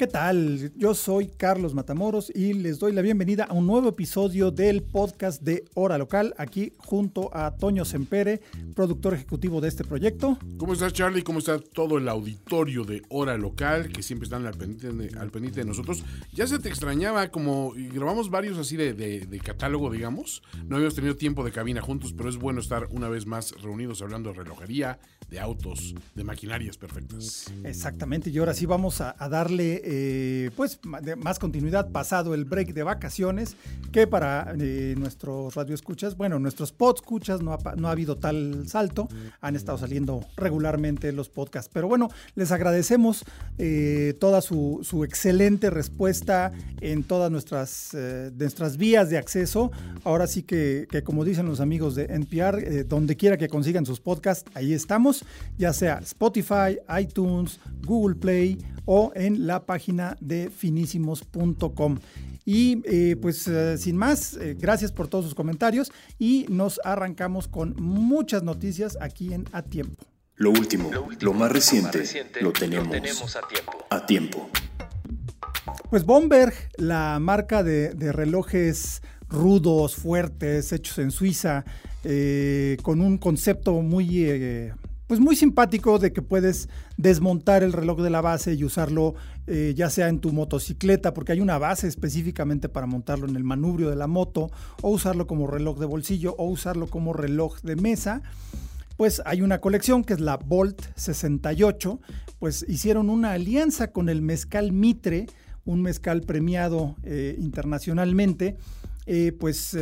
¿Qué tal? Yo soy Carlos Matamoros y les doy la bienvenida a un nuevo episodio del podcast de Hora Local, aquí junto a Toño Sempere, productor ejecutivo de este proyecto. ¿Cómo estás, Charlie? ¿Cómo está todo el auditorio de Hora Local que siempre están al pendiente de, al pendiente de nosotros? Ya se te extrañaba, como grabamos varios así de, de, de catálogo, digamos. No habíamos tenido tiempo de cabina juntos, pero es bueno estar una vez más reunidos hablando de relojería, de autos, de maquinarias perfectas. Exactamente, y ahora sí vamos a, a darle eh, pues más continuidad pasado el break de vacaciones, que para eh, nuestros radioescuchas, bueno, nuestros podscuchas no ha, no ha habido tal salto, han estado saliendo regularmente los podcasts, pero bueno, les agradecemos eh, toda su, excelente respuesta en todas nuestras, nuestras vías de acceso, ahora sí que, que como dicen los amigos de NPR, donde quiera que consigan sus podcasts, ahí estamos, ya sea Spotify, iTunes, Google Play o en la página de finísimos.com. Y eh, pues eh, sin más, eh, gracias por todos sus comentarios y nos arrancamos con muchas noticias aquí en A Tiempo. Lo último, lo, último, lo, más, reciente, lo más reciente, lo tenemos, lo tenemos a, tiempo. a tiempo. Pues Bomberg, la marca de, de relojes rudos, fuertes, hechos en Suiza, eh, con un concepto muy eh, pues muy simpático de que puedes desmontar el reloj de la base y usarlo eh, ya sea en tu motocicleta, porque hay una base específicamente para montarlo en el manubrio de la moto, o usarlo como reloj de bolsillo, o usarlo como reloj de mesa. Pues hay una colección que es la Bolt 68, pues hicieron una alianza con el mezcal Mitre, un mezcal premiado eh, internacionalmente. Eh, pues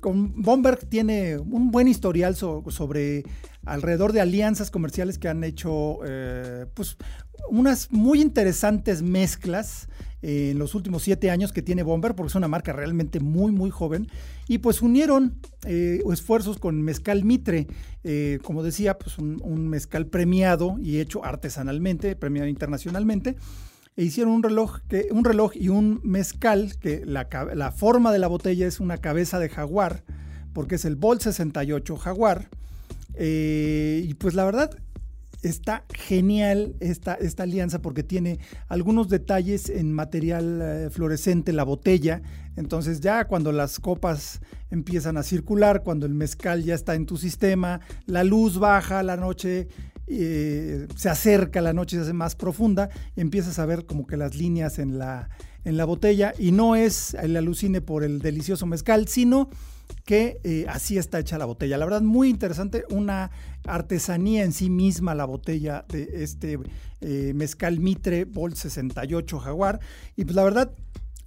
con Bomberg tiene un buen historial so, sobre alrededor de alianzas comerciales que han hecho eh, pues unas muy interesantes mezclas eh, en los últimos siete años que tiene Bomber, porque es una marca realmente muy, muy joven. Y pues unieron eh, esfuerzos con Mezcal Mitre, eh, como decía, pues un, mezcal premiado y hecho artesanalmente, premiado internacionalmente. E hicieron un reloj, que, un reloj y un mezcal, que la, la forma de la botella es una cabeza de jaguar, porque es el Bol 68 Jaguar. Eh, y pues la verdad está genial esta, esta, alianza porque tiene algunos detalles en material eh, fluorescente, la botella. Entonces ya cuando las copas empiezan a circular, cuando el mezcal ya está en tu sistema, la luz baja, la noche eh, se acerca, la noche se hace más profunda, y empiezas a ver como que las líneas en la, en la botella y no es el alucine por el delicioso mezcal, sino que eh, así está hecha la botella. La verdad, muy interesante, una artesanía en sí misma la botella de este eh, mezcal Mitre Bol 68 Jaguar. Y pues la verdad,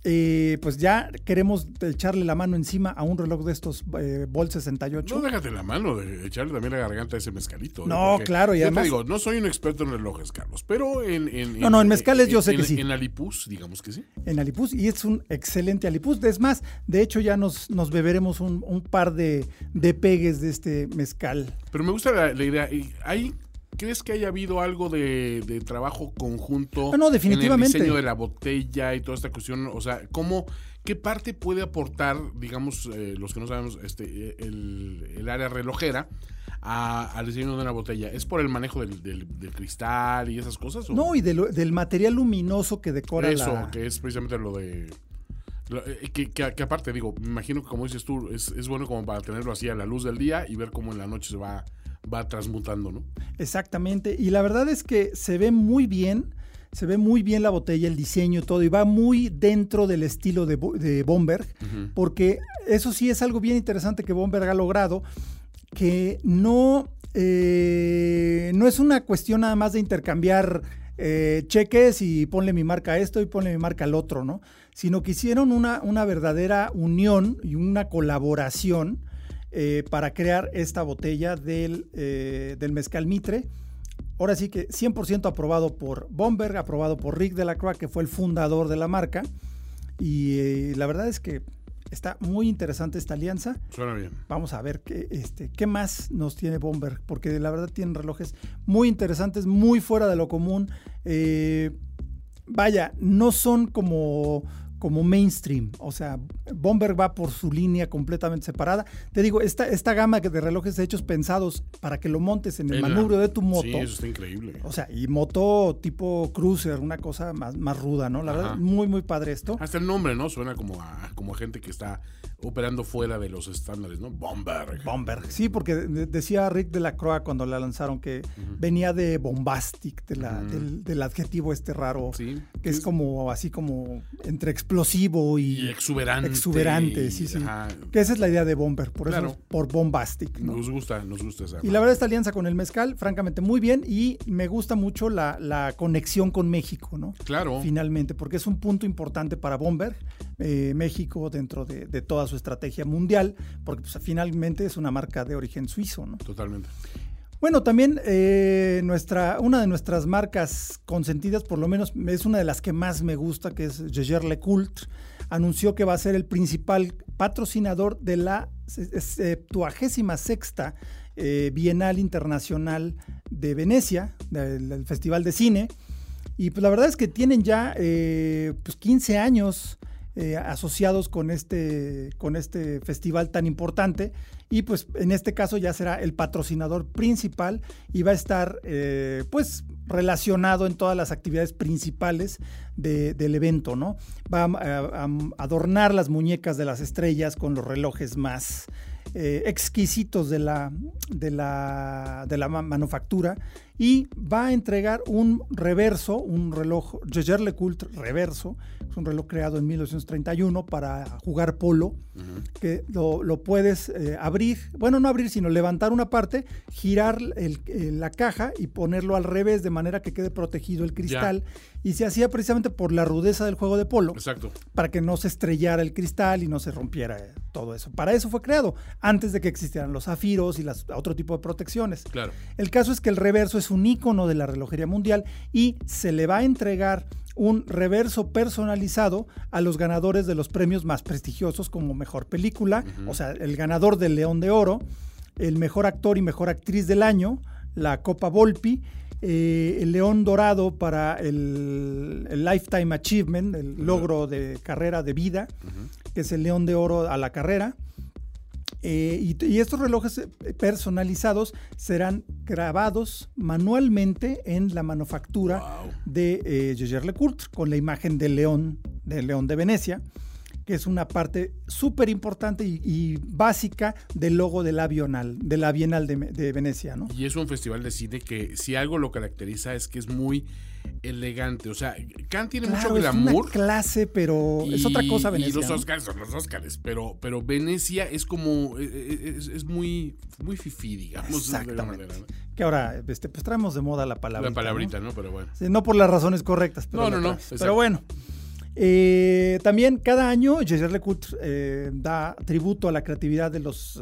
eh, pues ya queremos echarle la mano encima a un reloj de estos eh, Bol 68. No déjate la mano de echarle también la garganta a ese mezcalito. No, ¿eh? claro, y yo además. te digo, no soy un experto en relojes, Carlos, pero en. en no, no, en mezcales en, yo sé en, que sí. En Alipus, digamos que sí. En Alipus, y es un excelente Alipus. Es más, de hecho, ya nos, nos beberemos un, un par de, de, pegues de este mezcal. Pero me gusta la, la idea. Hay ¿Crees que haya habido algo de, de trabajo conjunto no, no, definitivamente. en el diseño de la botella y toda esta cuestión? O sea, ¿cómo, ¿qué parte puede aportar, digamos, eh, los que no sabemos, este, el, el área relojera a, al diseño de una botella? ¿Es por el manejo del, del, del cristal y esas cosas? ¿o? No, y de lo, del material luminoso que decora Eso, la... que es precisamente lo de... Lo, eh, que, que, que, aparte, digo, me imagino que como dices tú, es, es bueno como para tenerlo así a la luz del día y ver cómo en la noche se va va transmutando, ¿no? Exactamente. Y la verdad es que se ve muy bien. Se ve muy bien la botella, el diseño, todo, y va muy dentro del estilo de, de Bomberg, uh -huh. porque eso sí es algo bien interesante que Bomberg ha logrado, que no, eh, no es una cuestión nada más de intercambiar eh, cheques y ponle mi marca a esto y ponle mi marca al otro, ¿no? Sino que hicieron una, una verdadera unión y una colaboración eh, para crear esta botella del, eh, del mezcal Mitre. ahora sí que 100% aprobado por Bomberg, aprobado por Rick Delacroix, que fue el fundador de la marca. Y eh, la verdad es que está muy interesante esta alianza. Suena bien. Vamos a ver qué, este, qué más nos tiene Bomberg, porque la verdad tienen relojes muy interesantes, muy fuera de lo común. Eh, vaya, no son como como mainstream. O sea, Bomberg va por su línea completamente separada. Te digo, esta, esta gama de relojes hechos pensados para que lo montes en el manubrio de tu moto. Sí, eso está increíble. O sea, y moto tipo cruiser, una cosa más, más ruda, ¿no? La verdad, muy, muy padre esto. Hasta el nombre, ¿no? Suena como a, como a gente que está operando fuera de los estándares, ¿no? Bomberg. Bomberg, sí, porque decía Rick de la Croix cuando la lanzaron que venía de bombastic, de la, del, adjetivo este raro, sí, que es como así como entre explosivo y, exuberante. Exuberante, sí, sí. Que esa es la idea de Bomber, por eso por bombastic. Nos gusta, nos gusta esa. Y la verdad esta alianza con el mezcal, francamente muy bien y me gusta mucho la, la conexión con México, ¿no? Claro. Finalmente, porque es un punto importante para Bomber, eh, México dentro de, de toda su estrategia mundial, porque pues, finalmente es una marca de origen suizo, ¿no? Totalmente. Bueno, también eh, nuestra, una de nuestras marcas consentidas, por lo menos es una de las que más me gusta, que es Jaeger LeCoultre, anunció que va a ser el principal patrocinador de la 76 sexta eh, Bienal Internacional de Venecia, del, Festival de Cine. Y pues la verdad es que tienen ya eh, pues 15 años eh, asociados con este, con este festival tan importante. Y pues en este caso ya será el patrocinador principal y va a estar eh, pues relacionado en todas las actividades principales del evento, ¿no? Va a, adornar las muñecas de las estrellas con los relojes más eh, exquisitos de la, de la, de la manufactura y va a entregar un reverso, un reloj Jaeger LeCoultre reverso, es un reloj creado en 1931 para jugar polo, que lo, puedes eh, abrir, bueno, no abrir, sino levantar una parte, girar la caja y ponerlo al revés de manera que quede protegido el cristal. Y se hacía precisamente por la rudeza del juego de polo. Exacto. Para que no se estrellara el cristal y no se rompiera eh, todo eso. Para eso fue creado, antes de que existieran los zafiros y las, otro tipo de protecciones. Claro. El caso es que el reverso es un icono de la relojería mundial y se le va a entregar un reverso personalizado a los ganadores de los premios más prestigiosos como mejor película, o sea, el ganador del León de Oro, el mejor actor y mejor actriz del año, la Copa Volpi, eh, el León Dorado para el, Lifetime Achievement, el logro de carrera de vida, que es el León de Oro a la carrera. Eh, y, estos relojes eh, personalizados serán grabados manualmente en la manufactura de eh, LeCoultre con la imagen del león, del león de Venecia, que es una parte súper importante y, básica del logo de la Bienal, de, la Bienal de, de Venecia. ¿no? Y es un festival de cine que si algo lo caracteriza es que es muy elegante. O sea, Cannes tiene mucho glamour. Es clase, pero es otra cosa Venecia. Y los Oscars son los Oscars, pero, pero Venecia es como. Eh, eh, es, muy, muy fifí, digamos. Exactamente. Que ahora, este, pues traemos de moda la palabra. La palabrita, ¿no? Pero bueno. no por las razones correctas, pero. No, no, no. Pero bueno. Eh, también cada año Jaeger LeCoultre da tributo a la creatividad de los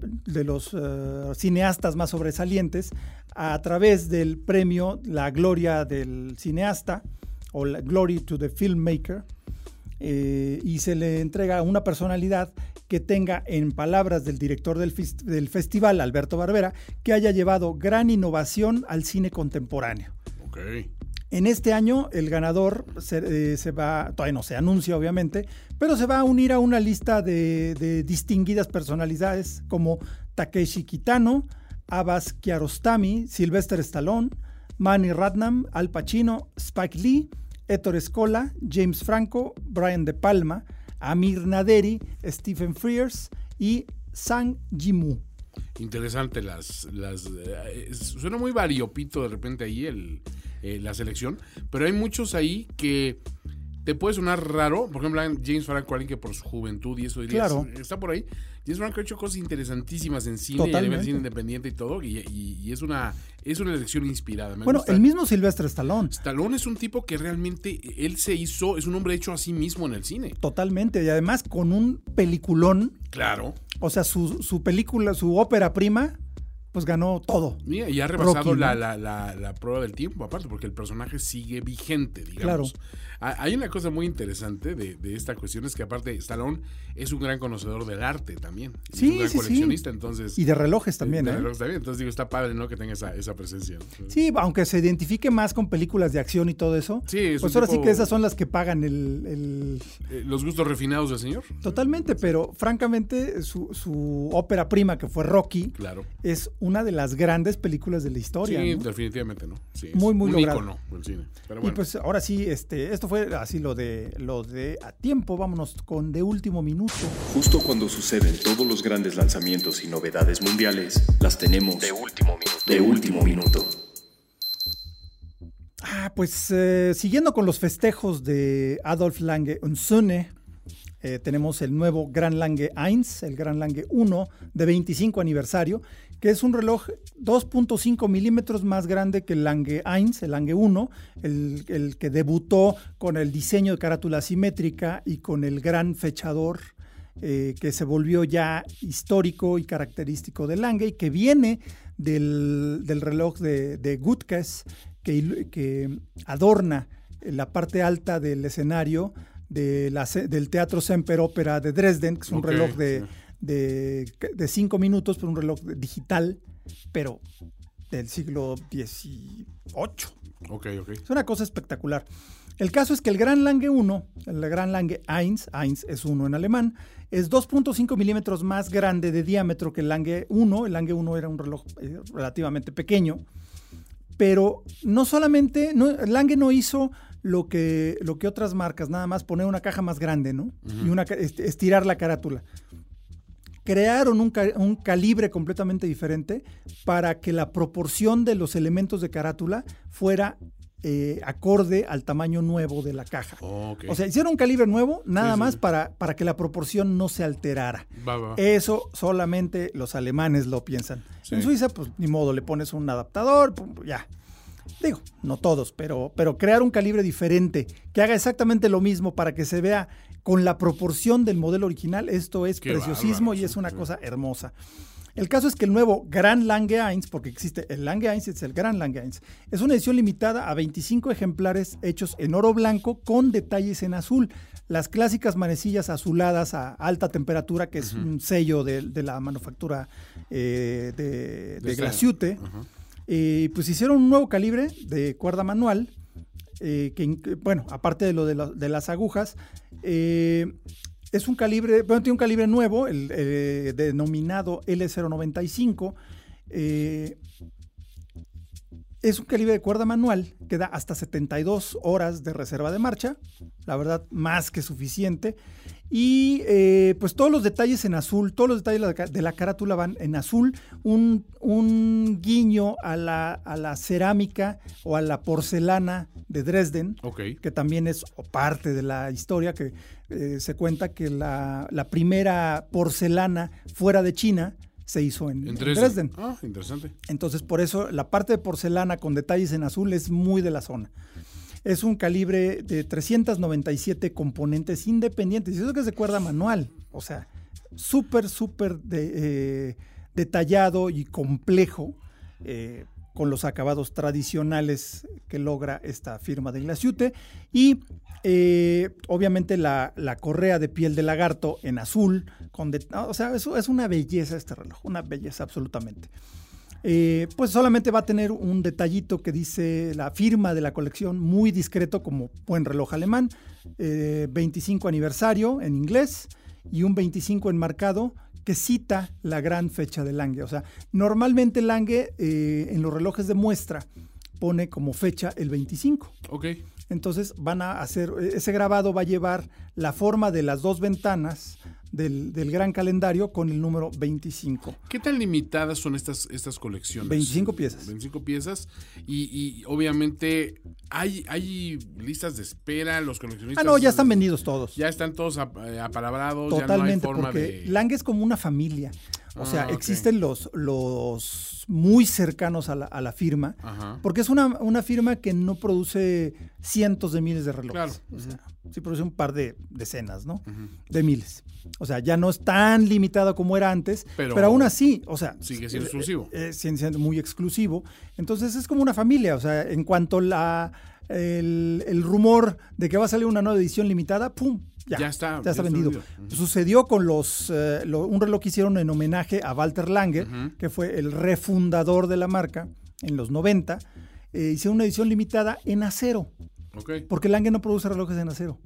de los eh, cineastas más sobresalientes a través del premio La Gloria del Cineasta o Glory to the Filmmaker eh, y se le entrega a una personalidad que tenga, en palabras del director del, del, festival, Alberto Barbera, que haya llevado gran innovación al cine contemporáneo. Okay. En este año el ganador se, eh, va, todavía no se anuncia obviamente, pero se va a unir a una lista de, distinguidas personalidades como Takeshi Kitano, Abbas Kiarostami, Sylvester Stallone, Manny Ratnam, Al Pacino, Spike Lee, Ettore Scola, James Franco, Brian De Palma, Amir Naderi, Stephen Frears y Sang Jimu. Interesante las, las eh, suena muy variopito de repente ahí el, eh, la selección, pero hay muchos ahí que te puede sonar raro. Por ejemplo, James Franco, alguien que por su juventud y eso diría, está por ahí. James Franco ha hecho cosas interesantísimas en cine, a nivel cine independiente y todo, y, es una es una elección inspirada. bueno, el mismo Sylvester Stallone. Stallone es un tipo que realmente él se hizo, es un hombre hecho a sí mismo en el cine. Totalmente, y además con un peliculón. Claro. O sea, su, su película, su ópera prima, pues ganó todo. Mira, y ha rebasado la, la, la, prueba del tiempo, aparte, porque el personaje sigue vigente, digamos. Claro. Hay una cosa muy interesante de, esta cuestión, es que aparte Stallone es un gran conocedor del arte también. Sí, es un gran sí, coleccionista, entonces. Y de relojes también, de ¿eh? relojes también. Entonces digo, está padre, ¿no? Que tenga esa, esa presencia. Sí, aunque se identifique más con películas de acción y todo eso. Sí, Pues ahora sí que esas son las que pagan el. Eh, Los gustos refinados del señor. Totalmente, pero francamente, su, su ópera prima, que fue Rocky, claro. es una de las grandes películas de la historia. Sí, definitivamente, ¿no? Sí, muy, muy un logrado. Ícono del cine. Y pues ahora sí, este, esto fue así lo de lo de a tiempo. Vámonos con de último minuto. Justo cuando suceden todos los grandes lanzamientos y novedades mundiales, las tenemos de último minuto. De último minuto. Ah, pues eh, siguiendo con los festejos de Adolf Lange und Söhne, eh, tenemos el nuevo Gran Lange 1, el Gran Lange 1 de 25 aniversario, que es un reloj 2.5 milímetros más grande que el Lange 1, el Lange 1, el, que debutó con el diseño de carátula simétrica y con el gran fechador eh, que se volvió ya histórico y característico de Lange y que viene del, reloj de, de Gutkes, que, que adorna la parte alta del escenario de la, del Teatro Semper Ópera de Dresden, que es un reloj de, de, cinco minutos, pero un reloj digital, pero del siglo XVIII. Okay, okay. Es una cosa espectacular. El caso es que el Gran Lange 1, el Gran Lange 1, 1 es 1 en alemán, es 2.5 milímetros más grande de diámetro que el Lange 1. El Lange 1 era un reloj eh, relativamente pequeño, pero no solamente, no, Lange no hizo lo que, lo que otras marcas, nada más poner una caja más grande, ¿no? Y una, este, estirar la carátula. Crearon un, un, calibre completamente diferente para que la proporción de los elementos de carátula fuera eh, acorde al tamaño nuevo de la caja. O sea, hicieron un calibre nuevo nada más Para, para que la proporción no se alterara. Eso solamente los alemanes lo piensan. En Suiza, pues ni modo, le pones un adaptador, ya. Digo, no todos, pero, pero crear un calibre diferente que haga exactamente lo mismo para que se vea con la proporción del modelo original, esto es preciosismo y es una cosa hermosa. El caso es que el nuevo Gran Lange 1, porque existe el Lange 1 es el Gran Lange 1, es una edición limitada a 25 ejemplares hechos en oro blanco con detalles en azul. Las clásicas manecillas azuladas a alta temperatura, que es un sello de, la manufactura eh, de, de, Glaciute. Eh, pues hicieron un nuevo calibre de cuerda manual, eh, que, bueno, aparte de lo de, las agujas, eh, es un calibre, bueno, tiene un calibre nuevo, el denominado L095. es un calibre de cuerda manual que da hasta 72 horas de reserva de marcha, la verdad más que suficiente. Y eh, pues todos los detalles en azul, todos los detalles de la carátula van en azul, un, guiño a la, a la, cerámica o a la porcelana de Dresden, que también es parte de la historia, que eh, se cuenta que la, primera porcelana fuera de China se hizo en, Dresden. Ah, interesante. Entonces por eso la parte de porcelana con detalles en azul es muy de la zona. Es un calibre de 397 componentes independientes. Y eso que es de cuerda manual. O sea, súper, súper eh, detallado y complejo. Eh, con los acabados tradicionales que logra esta firma de Glaciute. Y eh, obviamente la, correa de piel de lagarto en azul. Con o sea, eso es una belleza este reloj, una belleza absolutamente. Eh, pues solamente va a tener un detallito que dice la firma de la colección, muy discreto como buen reloj alemán, 25 eh, aniversario en inglés y un 25 enmarcado que cita la gran fecha de Lange. O sea, normalmente Lange eh, en los relojes de muestra pone como fecha el 25. Ok. Entonces van a hacer, ese grabado va a llevar la forma de las dos ventanas del, gran calendario con el número 25. ¿Qué tan limitadas son estas, estas colecciones? 25 piezas. 25 piezas. Y, obviamente hay, hay listas de espera, los coleccionistas. Ah, no, ya están vendidos todos. Ya están todos eh, apalabrados. Totalmente, ya no hay forma porque Lang es como una familia. O sea, Ah, existen los, los muy cercanos a la, a la firma, Ajá. porque es una, una firma que no produce cientos de miles de relojes. Claro. O sea, sí produce un par de decenas, ¿no? De miles. O sea, ya no es tan limitado como era antes, Pero- pero, aún así, o sea... Sigue siendo eh, exclusivo. eh, sigue siendo muy exclusivo. Entonces es como una familia, o sea, en cuanto la el, el rumor de que va a salir una nueva edición limitada, ¡pum! Ya, Ya está, ya está está vendido. Sucedió con los eh, lo- un reloj que hicieron en homenaje a Walter Lange, que fue el refundador de la marca en los 90. eh, hicieron una edición limitada en acero, porque Lange no produce relojes en acero.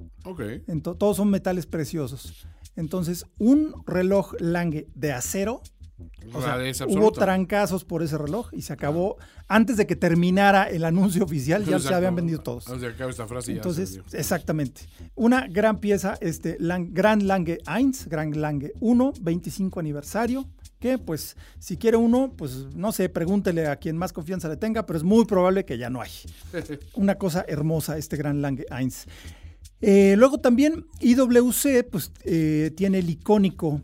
todos son metales preciosos. Entonces, un reloj Lange de acero o sea, Rareza hubo trancazos por ese reloj y se acabó antes de que terminara el anuncio oficial, ya se habían vendido todos. Antes de que acabe esta frase ya Entonces, se exactamente. Una gran pieza, este Lang- Grand Lange 1, Grand Lange 1, 25 aniversario, que pues si quiere uno, pues no sé, pregúntele a quien más confianza le tenga, pero es muy probable que ya no hay. Una cosa hermosa este Grand Lange 1. Eh, luego también IWC pues eh, tiene el icónico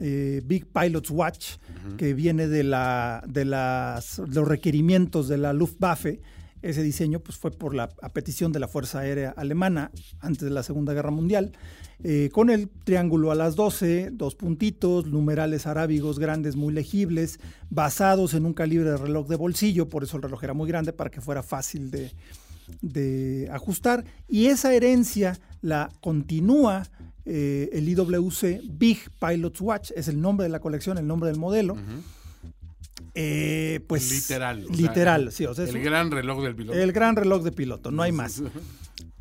eh, Big Pilot's Watch que viene de, la, de las, los requerimientos de la Luftwaffe. Ese diseño pues, fue por la a petición de la Fuerza Aérea Alemana antes de la Segunda Guerra Mundial, eh, con el triángulo a las 12, dos puntitos, numerales arábigos grandes muy legibles, basados en un calibre de reloj de bolsillo, por eso el reloj era muy grande para que fuera fácil de, de ajustar y esa herencia la continúa eh, el IWC Big Pilot's Watch, es el nombre de la colección, el nombre del modelo. Eh, pues literal. o sea, literal, sí, o sea, es el un- gran reloj del piloto. el gran reloj de piloto, no hay más.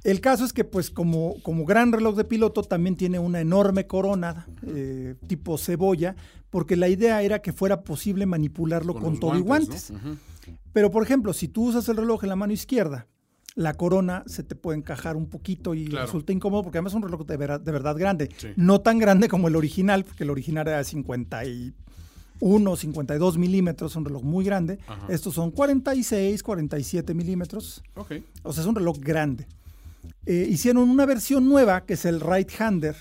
El caso es que, pues, como, como gran reloj de piloto, también tiene una enorme corona eh, tipo cebolla, porque la idea era que fuera posible manipularlo con, todo y guantes. Pero, por ejemplo, si tú usas el reloj en la mano izquierda, la corona se te puede encajar un poquito y Claro. resulta incómodo porque además es un reloj de, vera- de verdad grande. Sí. No tan grande como el original, porque el original era 51, 52 milímetros, un reloj muy grande. Ajá. Estos son 46, 47 milímetros. Ok. O sea, es un reloj grande. Eh, hicieron una versión nueva que es el right-hander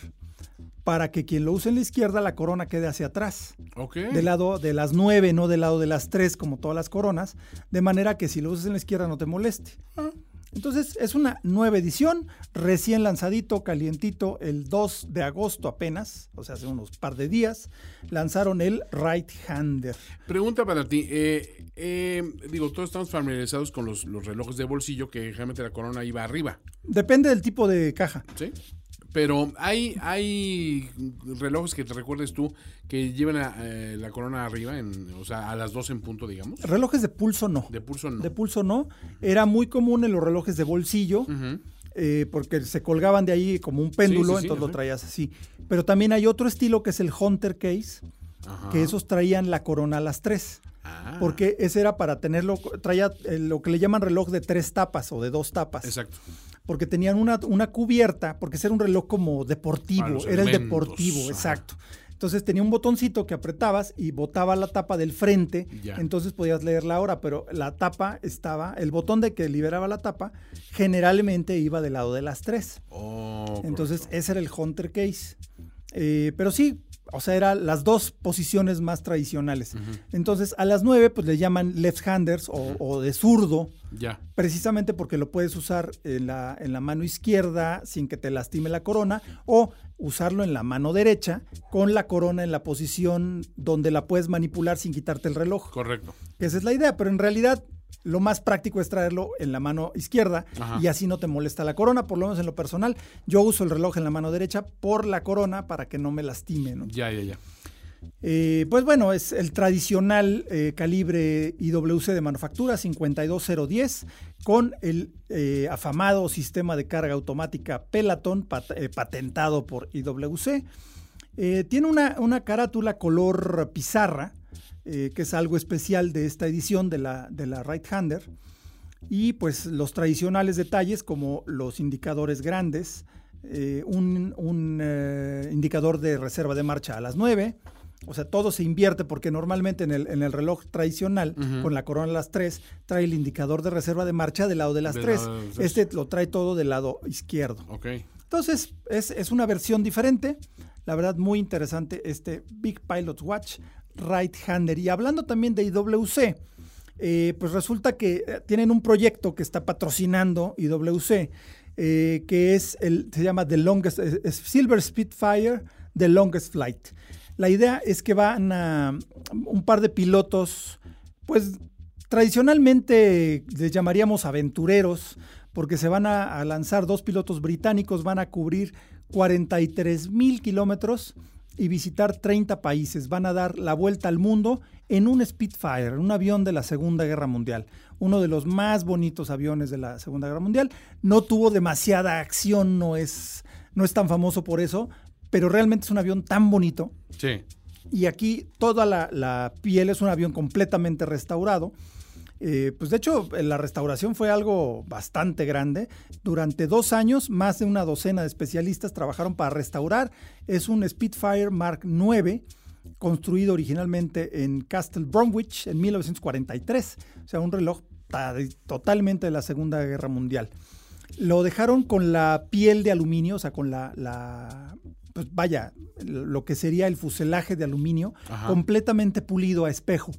para que quien lo use en la izquierda la corona quede hacia atrás, Ok. del lado de las 9, no del lado de las 3 como todas las coronas, de manera que si lo usas en la izquierda no te moleste. Ah. Entonces es una nueva edición, recién lanzadito, calientito, el 2 de agosto apenas, o sea, hace unos par de días, lanzaron el right-hander. Pregunta para ti. eh, eh, digo, todos estamos familiarizados con los, los relojes de bolsillo que generalmente la corona iba arriba, Depende del tipo de caja. ¿sí? Pero hay, hay relojes que te recuerdes tú que llevan a, eh, la corona arriba, en, o sea, a las 12 en punto, digamos. Relojes de pulso no. De pulso no. De pulso no. Era muy común en los relojes de bolsillo, eh, porque se colgaban de ahí como un péndulo, Sí, sí, sí, entonces lo traías así. Pero también hay otro estilo que es el Hunter Case, Ajá. que esos traían la corona a las tres. Ah, Porque ese era para tenerlo, traía eh, lo que le llaman reloj de tres tapas o de dos tapas. Exacto. Porque tenían una, una cubierta, porque ese era un reloj como deportivo, era el deportivo, ajá. exacto. Entonces tenía un botoncito que apretabas y botaba la tapa del frente, Ya. entonces podías leer la hora, pero la tapa estaba, el botón de que liberaba la tapa, generalmente iba del lado de las tres. Oh, Entonces correcto. ese era el Hunter Case. Eh, pero sí, o sea, eran las dos posiciones más tradicionales. Entonces a las nueve pues le llaman left-handers o, o de zurdo, Ya. precisamente porque lo puedes usar en la, en la mano izquierda sin que te lastime la corona o usarlo en la mano derecha con la corona en la posición donde la puedes manipular sin quitarte el reloj. Correcto. Esa es la idea, pero en realidad lo más práctico es traerlo en la mano izquierda Ajá. y así no te molesta la corona, por lo menos en lo personal. Yo uso el reloj en la mano derecha por la corona para que no me lastime. ¿no? Ya, ya, ya. Eh, pues bueno, es el tradicional eh, calibre IWC de manufactura 52010 con el eh, afamado sistema de carga automática Peloton pat- patentado por IWC. Tiene una, una carátula color pizarra, eh, que es algo especial de esta edición de la, de la Right Hander. Y pues los tradicionales detalles como los indicadores grandes, eh, un, un, eh, indicador de reserva de marcha a las 9, o sea, todo se invierte porque normalmente en el, en el reloj tradicional, con la corona a las 3, trae el indicador de reserva de marcha del lado de las Del 3. lado de las tres. Este lo trae todo del lado izquierdo. Entonces, es, es una versión diferente. La verdad, muy interesante este Big Pilot Watch right-hander. Y hablando también de IWC, eh, pues resulta que eh, tienen un proyecto que está patrocinando IWC, eh, que es el, se llama The Longest, Silver Spitfire, The Longest Flight. La idea es que van a un par de pilotos, pues tradicionalmente les llamaríamos aventureros, porque se van a, lanzar dos pilotos británicos, van a cubrir 43 mil kilómetros y visitar 30 países. Van a dar la vuelta al mundo en un Spitfire, un avión de la Segunda Guerra Mundial. Uno de los más bonitos aviones de la Segunda Guerra Mundial. No tuvo demasiada acción, no es, no es tan famoso por eso, pero realmente es un avión tan bonito. Sí. Y aquí toda la, la piel es un avión completamente restaurado. Eh, pues de hecho, la restauración fue algo bastante grande. Durante dos años, más de una docena de especialistas trabajaron para restaurar. Es un Spitfire Mark IX, construido originalmente en Castle Bromwich en 1943. O sea, un reloj totalmente de la Segunda Guerra Mundial. Lo dejaron con la piel de aluminio, o sea, con la, pues vaya, lo que sería el fuselaje de aluminio, completamente pulido a espejo.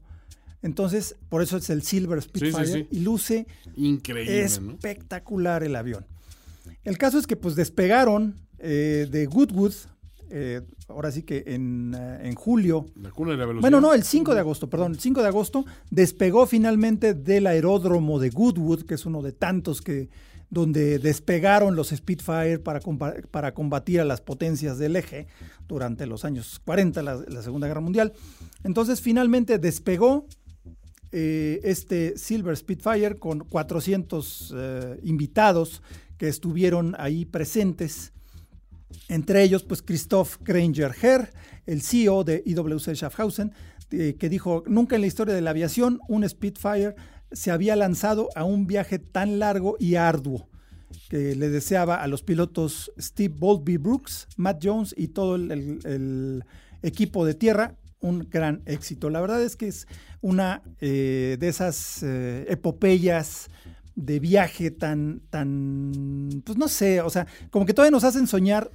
Entonces, por eso es el Silver Spitfire y luce increíble, espectacular el avión. El caso es que pues despegaron eh, de Goodwood, eh, ahora sí que en, eh, julio. La cuna de la velocidad. Bueno, no, el 5 de agosto, perdón, el 5 de agosto despegó finalmente del aeródromo de Goodwood, que es uno de tantos que donde despegaron los Spitfire para, para combatir a las potencias del eje durante los años 40, la, la Segunda Guerra Mundial. Entonces finalmente despegó, eh, este Silver Spitfire con 400 eh, invitados que estuvieron ahí presentes. Entre ellos, pues Christoph Granger Herr, el CEO de IWC Schaffhausen, eh, que dijo, nunca en la historia de la aviación un Spitfire se había lanzado a un viaje tan largo y arduo, que le deseaba a los pilotos Steve Boltby Brooks, Matt Jones y todo el equipo de tierra un gran éxito. La verdad es que es una eh, de esas eh, epopeyas de viaje tan, tan, pues no sé, o sea, como que todavía nos hacen soñar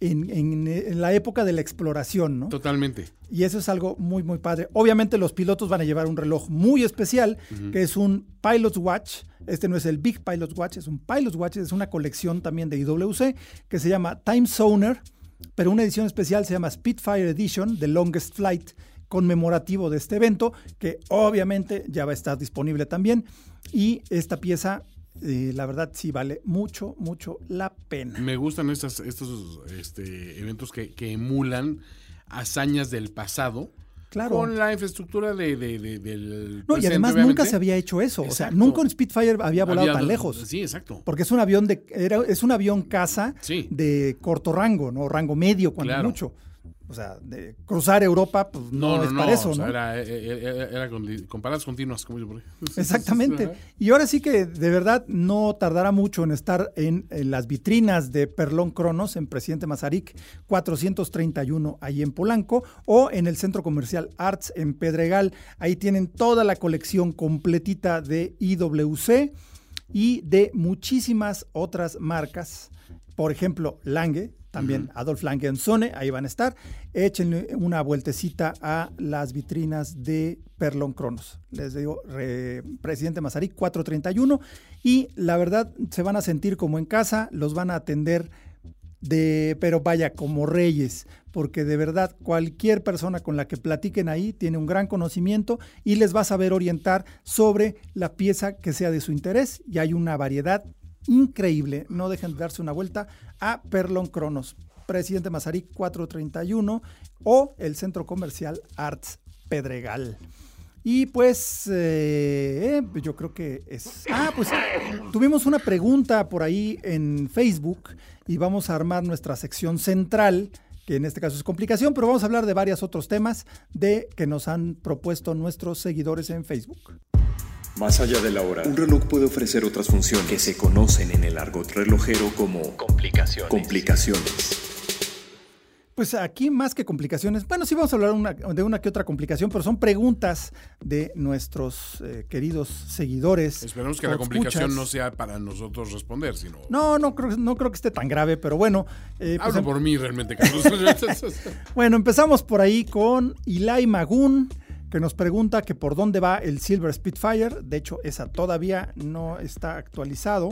en, la época de la exploración, ¿no? Totalmente. Y eso es algo muy, muy padre. Obviamente los pilotos van a llevar un reloj muy especial, que es un Pilot's Watch. Este no es el Big Pilot's Watch, es un Pilot's Watch, es una colección también de IWC que se llama Time Zoner pero una edición especial se llama Spitfire Edition, The Longest Flight, conmemorativo de este evento, que obviamente ya va a estar disponible también. Y esta pieza, eh, la verdad, sí vale mucho, mucho la pena. Me gustan estos este, eventos que emulan hazañas del pasado con la infraestructura de, del. No, y además nunca se había hecho eso. O sea, nunca un Spitfire había volado tan lejos. Sí, exacto. Porque es un avión de. Era, es un avión casa de corto rango, ¿no? Rango medio, cuando mucho. O sea, de cruzar Europa, pues no, es para eso, ¿no? Era, eh, eh, era, con, paradas continuas, como yo por Exactamente. Y ahora sí que de verdad no tardará mucho en estar en, las vitrinas de Perlón Cronos en Presidente Mazarik 431 ahí en Polanco o en el Centro Comercial Arts en Pedregal. Ahí tienen toda la colección completita de IWC y de muchísimas otras marcas. Por ejemplo, Lange, también Adolf Langenzone, ahí van a estar. Échenle una vueltecita a las vitrinas de Perlon Cronos. Les digo, presidente Mazarik 431. Y la verdad, se van a sentir como en casa, los van a atender de, pero vaya, como reyes, porque de verdad cualquier persona con la que platiquen ahí tiene un gran conocimiento y les va a saber orientar sobre la pieza que sea de su interés y hay una variedad increíble. No dejen de darse una vuelta a Perlon Cronos, Presidente Mazarik 431 o el Centro Comercial Arts Pedregal. Y pues eh, yo creo que es... Ah, pues tuvimos una pregunta por ahí en Facebook y vamos a armar nuestra sección central, que en este caso es complicación, pero vamos a hablar de varios otros temas de que nos han propuesto nuestros seguidores en Facebook. Más allá de la hora, un reloj puede ofrecer otras funciones que se conocen en el argot relojero como complicaciones. complicaciones. Pues aquí más que complicaciones, bueno, sí vamos a hablar de una que otra complicación, pero son preguntas de nuestros eh, queridos seguidores. Esperemos que la complicación no sea para nosotros responder, sino... No, no creo, no creo que esté tan grave, pero bueno. Eh, pues Hablo em por mí realmente, Carlos. bueno, empezamos por ahí con Ilai Magun, que nos pregunta que por dónde va el Silver Spitfire. De hecho, esa todavía no está actualizado.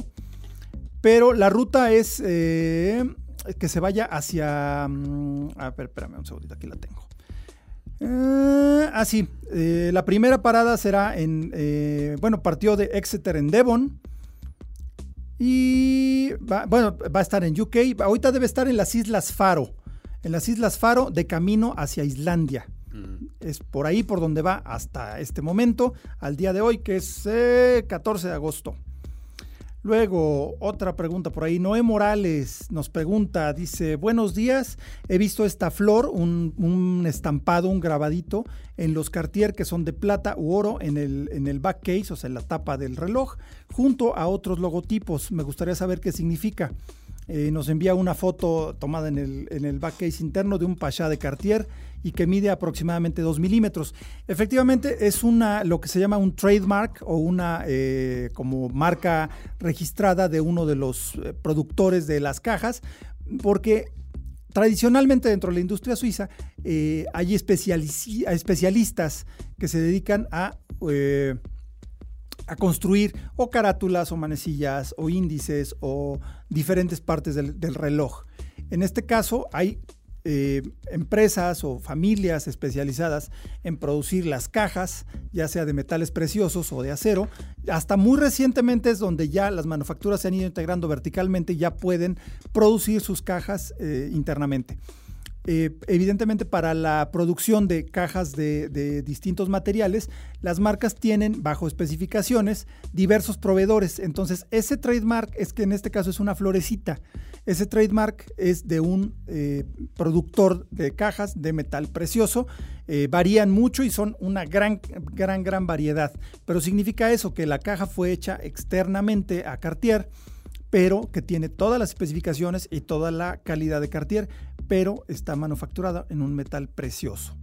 Pero la ruta es... Eh, que se vaya hacia... Mm, a ver, espérame un segundito, aquí la tengo. Eh, ah, sí. Eh, la primera parada será en. Bueno, partió de Exeter en Devon. Y. bueno, va a estar en UK. Ahorita debe estar en las Islas Faro. En las Islas Faro de camino hacia Islandia. Mm. Es por ahí por donde va hasta este momento, al día de hoy, que es 14 de agosto. Luego, otra pregunta por ahí. Noé Morales nos pregunta, dice, buenos días, he visto esta flor, un, estampado, un grabadito en los Cartier que son de plata u oro en el, en el back case, o sea, en la tapa del reloj, junto a otros logotipos. Me gustaría saber qué significa. Eh, nos envía una foto tomada en el, en el back case interno de un Pasha de Cartier y que mide aproximadamente 2 milímetros. Efectivamente es una, lo que se llama un trademark o una eh, como marca registrada de uno de los eh, productores de las cajas, porque tradicionalmente dentro de la industria suiza eh, hay especialistas que se dedican a, a construir o carátulas o manecillas o índices o diferentes partes del, reloj. En este caso hay eh, empresas o familias especializadas en producir las cajas, ya sea de metales preciosos o de acero. Hasta muy recientemente es donde ya las manufacturas se han ido integrando verticalmente y ya pueden producir sus cajas eh, internamente. Eh, evidentemente para la producción de cajas de, distintos materiales, las marcas tienen bajo especificaciones diversos proveedores. Entonces, ese trademark es que en este caso es una florecita. Ese trademark es de un eh, productor de cajas de metal precioso. Eh, varían mucho y son una gran, gran, gran variedad. Pero significa eso, que la caja fue hecha externamente a Cartier pero que tiene todas las especificaciones y toda la calidad de Cartier, pero está manufacturada en un metal precioso.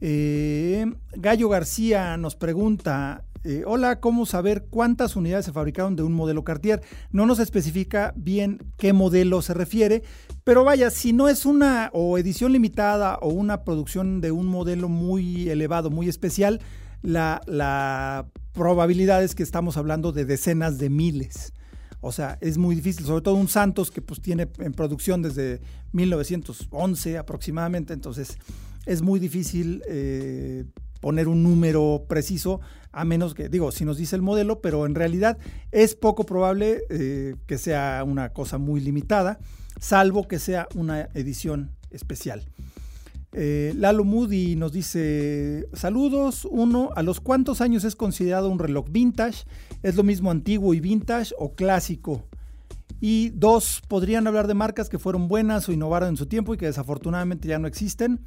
Eh, Gallo García nos pregunta, eh, hola, ¿cómo saber cuántas unidades se fabricaron de un modelo Cartier? No nos especifica bien qué modelo se refiere, pero vaya, si no es una o edición limitada o una producción de un modelo muy elevado, muy especial, la, la probabilidad es que estamos hablando de decenas de miles. O sea, es muy difícil, sobre todo un Santos que pues tiene en producción desde 1911 aproximadamente, entonces es muy difícil eh, poner un número preciso, a menos que, digo, si nos dice el modelo, pero en realidad es poco probable eh, que sea una cosa muy limitada, salvo que sea una edición especial. Eh, Lalo Moody nos dice, saludos, uno, ¿a los cuántos años es considerado un reloj vintage? ¿Es lo mismo antiguo y vintage o clásico? Y dos, ¿podrían hablar de marcas que fueron buenas o innovaron en su tiempo y que desafortunadamente ya no existen?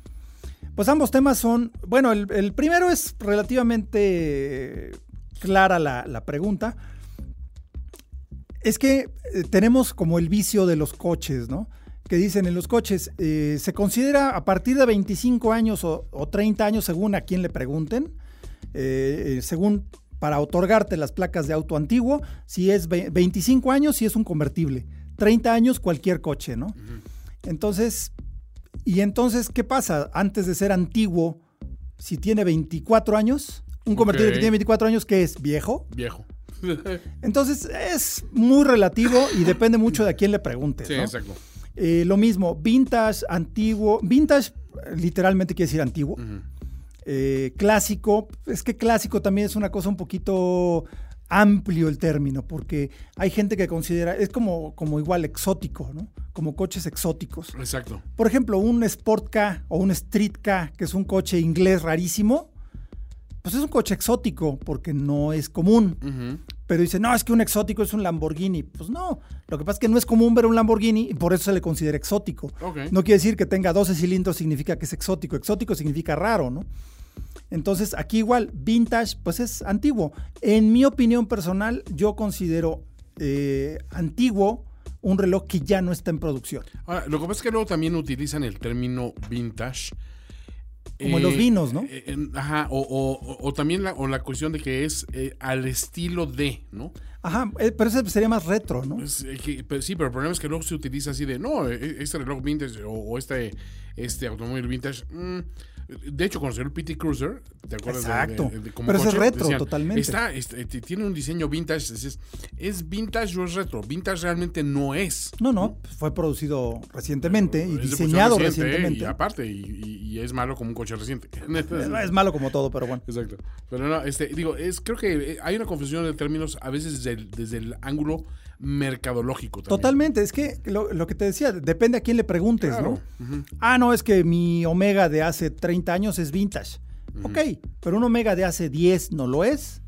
Pues ambos temas son, bueno, el, primero es relativamente clara la, la pregunta. Es que eh, tenemos como el vicio de los coches, ¿no? Que dicen en los coches, eh, se considera a partir de 25 años o, 30 años, según a quien le pregunten, eh, eh, según para otorgarte las placas de auto antiguo, si es 25 años, si es un convertible, 30 años cualquier coche, ¿no? Entonces, y entonces, ¿qué pasa? Antes de ser antiguo, si tiene 24 años, un convertible que tiene 24 años, ¿qué es? ¿Viejo? Viejo. Entonces, es muy relativo y depende mucho de a quién le preguntes. Sí, exacto. Eh, lo mismo, vintage, antiguo. Vintage literalmente quiere decir antiguo. Eh, clásico, es que clásico también es una cosa un poquito amplio el término, porque hay gente que considera, es como, como igual exótico, ¿no? Como coches exóticos. Exacto. Por ejemplo, un Sport K o un Street K, que es un coche inglés rarísimo, pues es un coche exótico porque no es común. Pero dice, no, es que un exótico es un Lamborghini. Pues no, lo que pasa es que no es común ver un Lamborghini y por eso se le considera exótico. No quiere decir que tenga 12 cilindros significa que es exótico. Exótico significa raro, ¿no? Entonces, aquí igual, vintage, pues es antiguo. En mi opinión personal, yo considero eh, antiguo un reloj que ya no está en producción. Ahora, lo que pasa es que luego también utilizan el término vintage. Como los vinos, ¿no? eh, ajá, o, o- o también la, o la cuestión de que es eh, al estilo de, ¿no? Ajá, eh, pero ese sería más retro, ¿no? Es, eh, que- pero sí, pero el problema es que luego se utiliza así de, no, eh, este reloj vintage o, o este, este automóvil vintage. mm, de hecho, cuando salió el PT Cruiser, ¿te acuerdas? de- Exacto. de- de- como Pero es retro, totalmente. Está, este, tiene un diseño vintage. Es, es vintage o es retro. Vintage realmente no es. No, no, fue producido recientemente y de diseñado reciente, ¿eh? recientemente. Y aparte, y, y- y es malo como un coche reciente. Es malo como todo, pero bueno. Exacto. Pero no, este, digo, es, creo que eh, hay una confusión de términos a veces desde el, desde el ángulo mercadológico. También. Totalmente, es que lo, lo que te decía, depende a quién le preguntes, Claro. ¿no? Ah, no, es que mi Omega de hace 30 años es vintage. Ok, pero un Omega de hace 10 no lo es,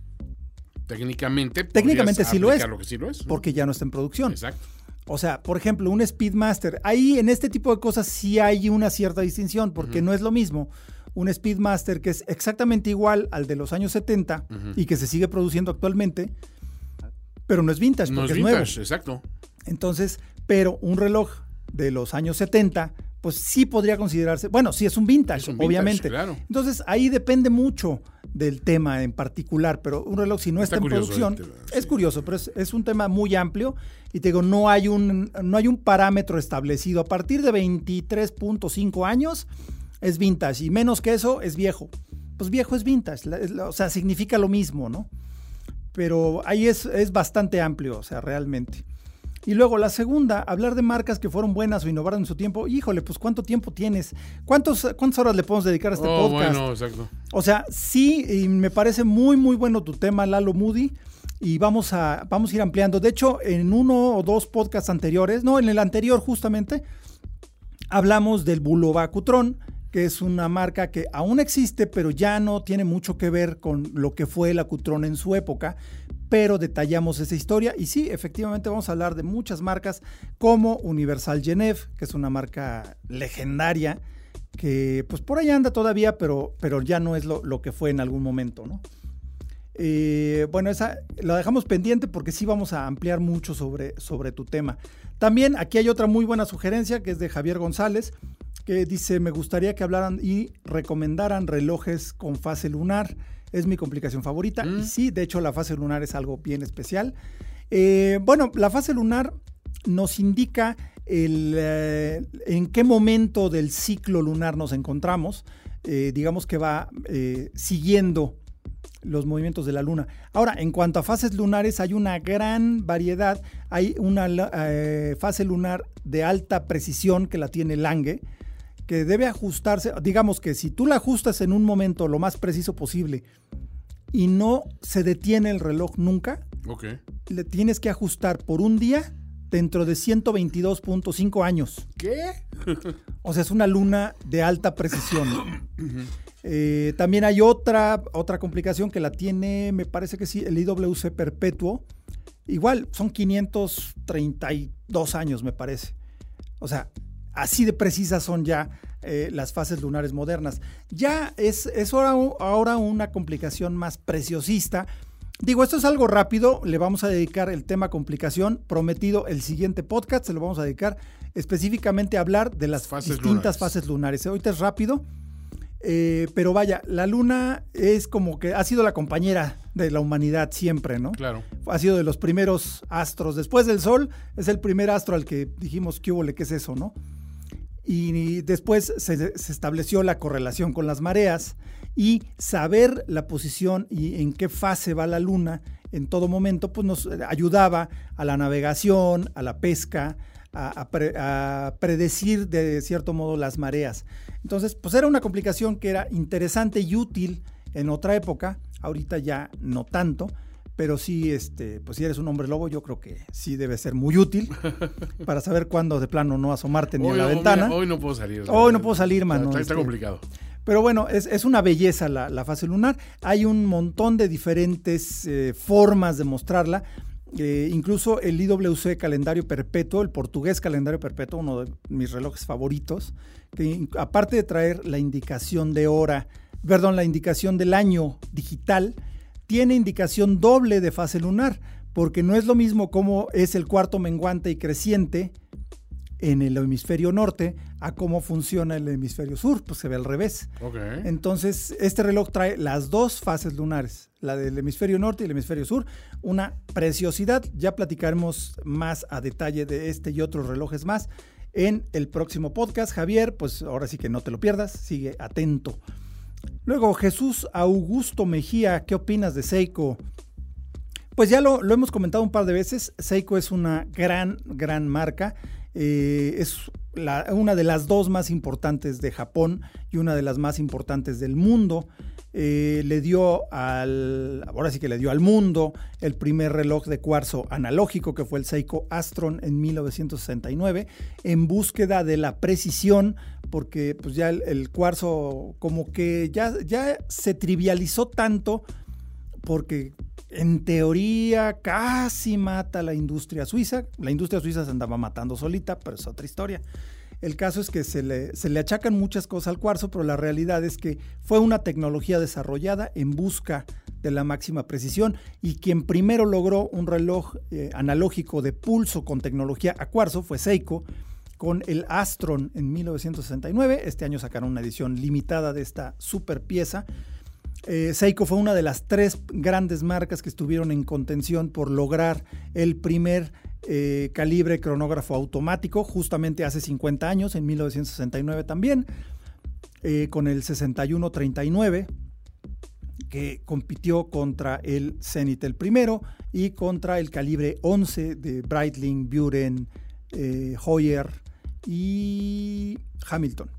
Técnicamente. Técnicamente sí lo es, aplicar Lo que sí lo es. ¿no? porque ya no está en producción. Exacto. O sea, por ejemplo, un Speedmaster, ahí en este tipo de cosas sí hay una cierta distinción, porque no es lo mismo un Speedmaster que es exactamente igual al de los años 70 y que se sigue produciendo actualmente, pero no es vintage, No porque es es, nuevo. vintage, exacto. Entonces, pero un reloj de los años 70, pues sí podría considerarse, bueno, sí es un vintage, Es un vintage, obviamente. claro. Entonces, ahí depende mucho del tema en particular, pero un reloj si no Está está, en producción, es curioso, pero es, es un tema muy amplio y te digo, no hay un, no hay un parámetro establecido. A partir de 23.5 años es vintage y menos que eso es viejo. Pues viejo es vintage, o sea, significa lo mismo, ¿no? Pero ahí es, es bastante amplio, o sea, realmente. Y luego la segunda, hablar de marcas que fueron buenas o innovaron en su tiempo. Híjole, pues ¿cuánto tiempo tienes? ¿Cuántos, ¿Cuántas horas le podemos dedicar a este oh, podcast? bueno, exacto. O sea, sí, y me parece muy, muy bueno tu tema, Lalo Moody. Y vamos a, vamos a ir ampliando. De hecho, en uno o dos podcasts anteriores, no, en el anterior justamente, hablamos del Bulobacutrón, que es una marca que aún existe, pero ya no tiene mucho que ver con lo que fue el Acutrón en su época, pero detallamos esa historia y sí, efectivamente vamos a hablar de muchas marcas como Universal Genève, que es una marca legendaria, que pues por ahí anda todavía, pero, pero ya no es lo, que fue en algún momento, ¿no? Eh, bueno, esa la dejamos pendiente porque sí vamos a ampliar mucho sobre, sobre tu tema. También aquí hay otra muy buena sugerencia que es de Javier González, que dice, me gustaría que hablaran y recomendaran relojes con fase lunar. Es mi complicación favorita. Y sí, de hecho la fase lunar es algo bien especial. Eh, bueno, la fase lunar nos indica el, eh, en qué momento del ciclo lunar nos encontramos. Eh, digamos que va siguiendo los movimientos de la luna. Ahora, en cuanto a fases lunares, hay una gran variedad. Hay una eh, fase lunar de alta precisión que la tiene Lange, que debe ajustarse. Digamos que si tú la ajustas en un momento lo más preciso posible y no se detiene el reloj nunca, le tienes que ajustar por un día dentro de 122.5 años. ¿Qué? O sea, es una luna de alta precisión. Eh, también hay otra, otra complicación que la tiene, me parece que sí, el IWC perpetuo. Igual, son 532 años, me parece. O sea, así de precisas son ya eh, las fases lunares modernas. Ya es, es ahora, ahora una complicación más preciosista. Digo, esto es algo rápido, le vamos a dedicar el tema complicación, prometido el siguiente podcast, se lo vamos a dedicar específicamente a hablar de las Fases distintas lunares. fases lunares. Ahorita es rápido, eh, pero vaya, la luna es como que ha sido la compañera de la humanidad siempre, ¿no? Claro. Ha sido de los primeros astros. Después del Sol, es el primer astro al que dijimos, ¿qué hubo, qué es eso, no? Y después se, se estableció la correlación con las mareas y saber la posición y en qué fase va la luna en todo momento, pues nos ayudaba a la navegación, a la pesca, a, a predecir de cierto modo las mareas. Entonces, pues era una complicación que era interesante y útil en otra época, ahorita ya no tanto, pero sí, este, pues si eres un hombre lobo, yo creo que sí debe ser muy útil para saber cuándo de plano no asomarte ni Hoy, a la ventana. mira, hoy no puedo salir. Hoy no puedo salir, mano, Está, está este. complicado. Pero bueno, es, es una belleza la, la fase lunar. Hay un montón de diferentes eh, formas de mostrarla. Eh, incluso el IWC calendario perpetuo, el portugués calendario perpetuo, uno de mis relojes favoritos, que aparte de traer la indicación de hora, perdón, la indicación del año digital, tiene indicación doble de fase lunar porque no es lo mismo cómo es el cuarto menguante y creciente en el hemisferio norte a cómo funciona el hemisferio sur, pues se ve al revés. Entonces, este reloj trae las dos fases lunares, la del hemisferio norte y el hemisferio sur, una preciosidad. Ya platicaremos más a detalle de este y otros relojes más en el próximo podcast. Javier, pues ahora sí que no te lo pierdas, sigue atento. Luego, Jesús Augusto Mejía, ¿qué opinas de Seiko? Pues ya lo, hemos comentado un par de veces, Seiko es una gran, gran marca. Eh, es una de las dos más importantes de Japón y una de las más importantes del mundo. Eh, le dio al, ahora sí que le dio al mundo el primer reloj de cuarzo analógico que fue el Seiko Astron en 1969 en búsqueda de la precisión porque pues ya el, cuarzo como que ya, ya se trivializó tanto porque en teoría casi mata la industria suiza. La industria suiza se andaba matando solita, pero es otra historia. El caso es que se le, se le achacan muchas cosas al cuarzo, pero la realidad es que fue una tecnología desarrollada en busca de la máxima precisión y quien primero logró un reloj eh, analógico de pulso con tecnología a cuarzo fue Seiko con el Astron en 1969. Este año sacaron una edición limitada de esta super pieza eh, Seiko fue una de las tres grandes marcas que estuvieron en contención por lograr el primer eh, calibre cronógrafo automático, justamente hace 50 años, en 1969 también, eh, con el 6139, que compitió contra el Zenith el primero y contra el calibre 11 de Breitling, Buren, Hoyer y Hamilton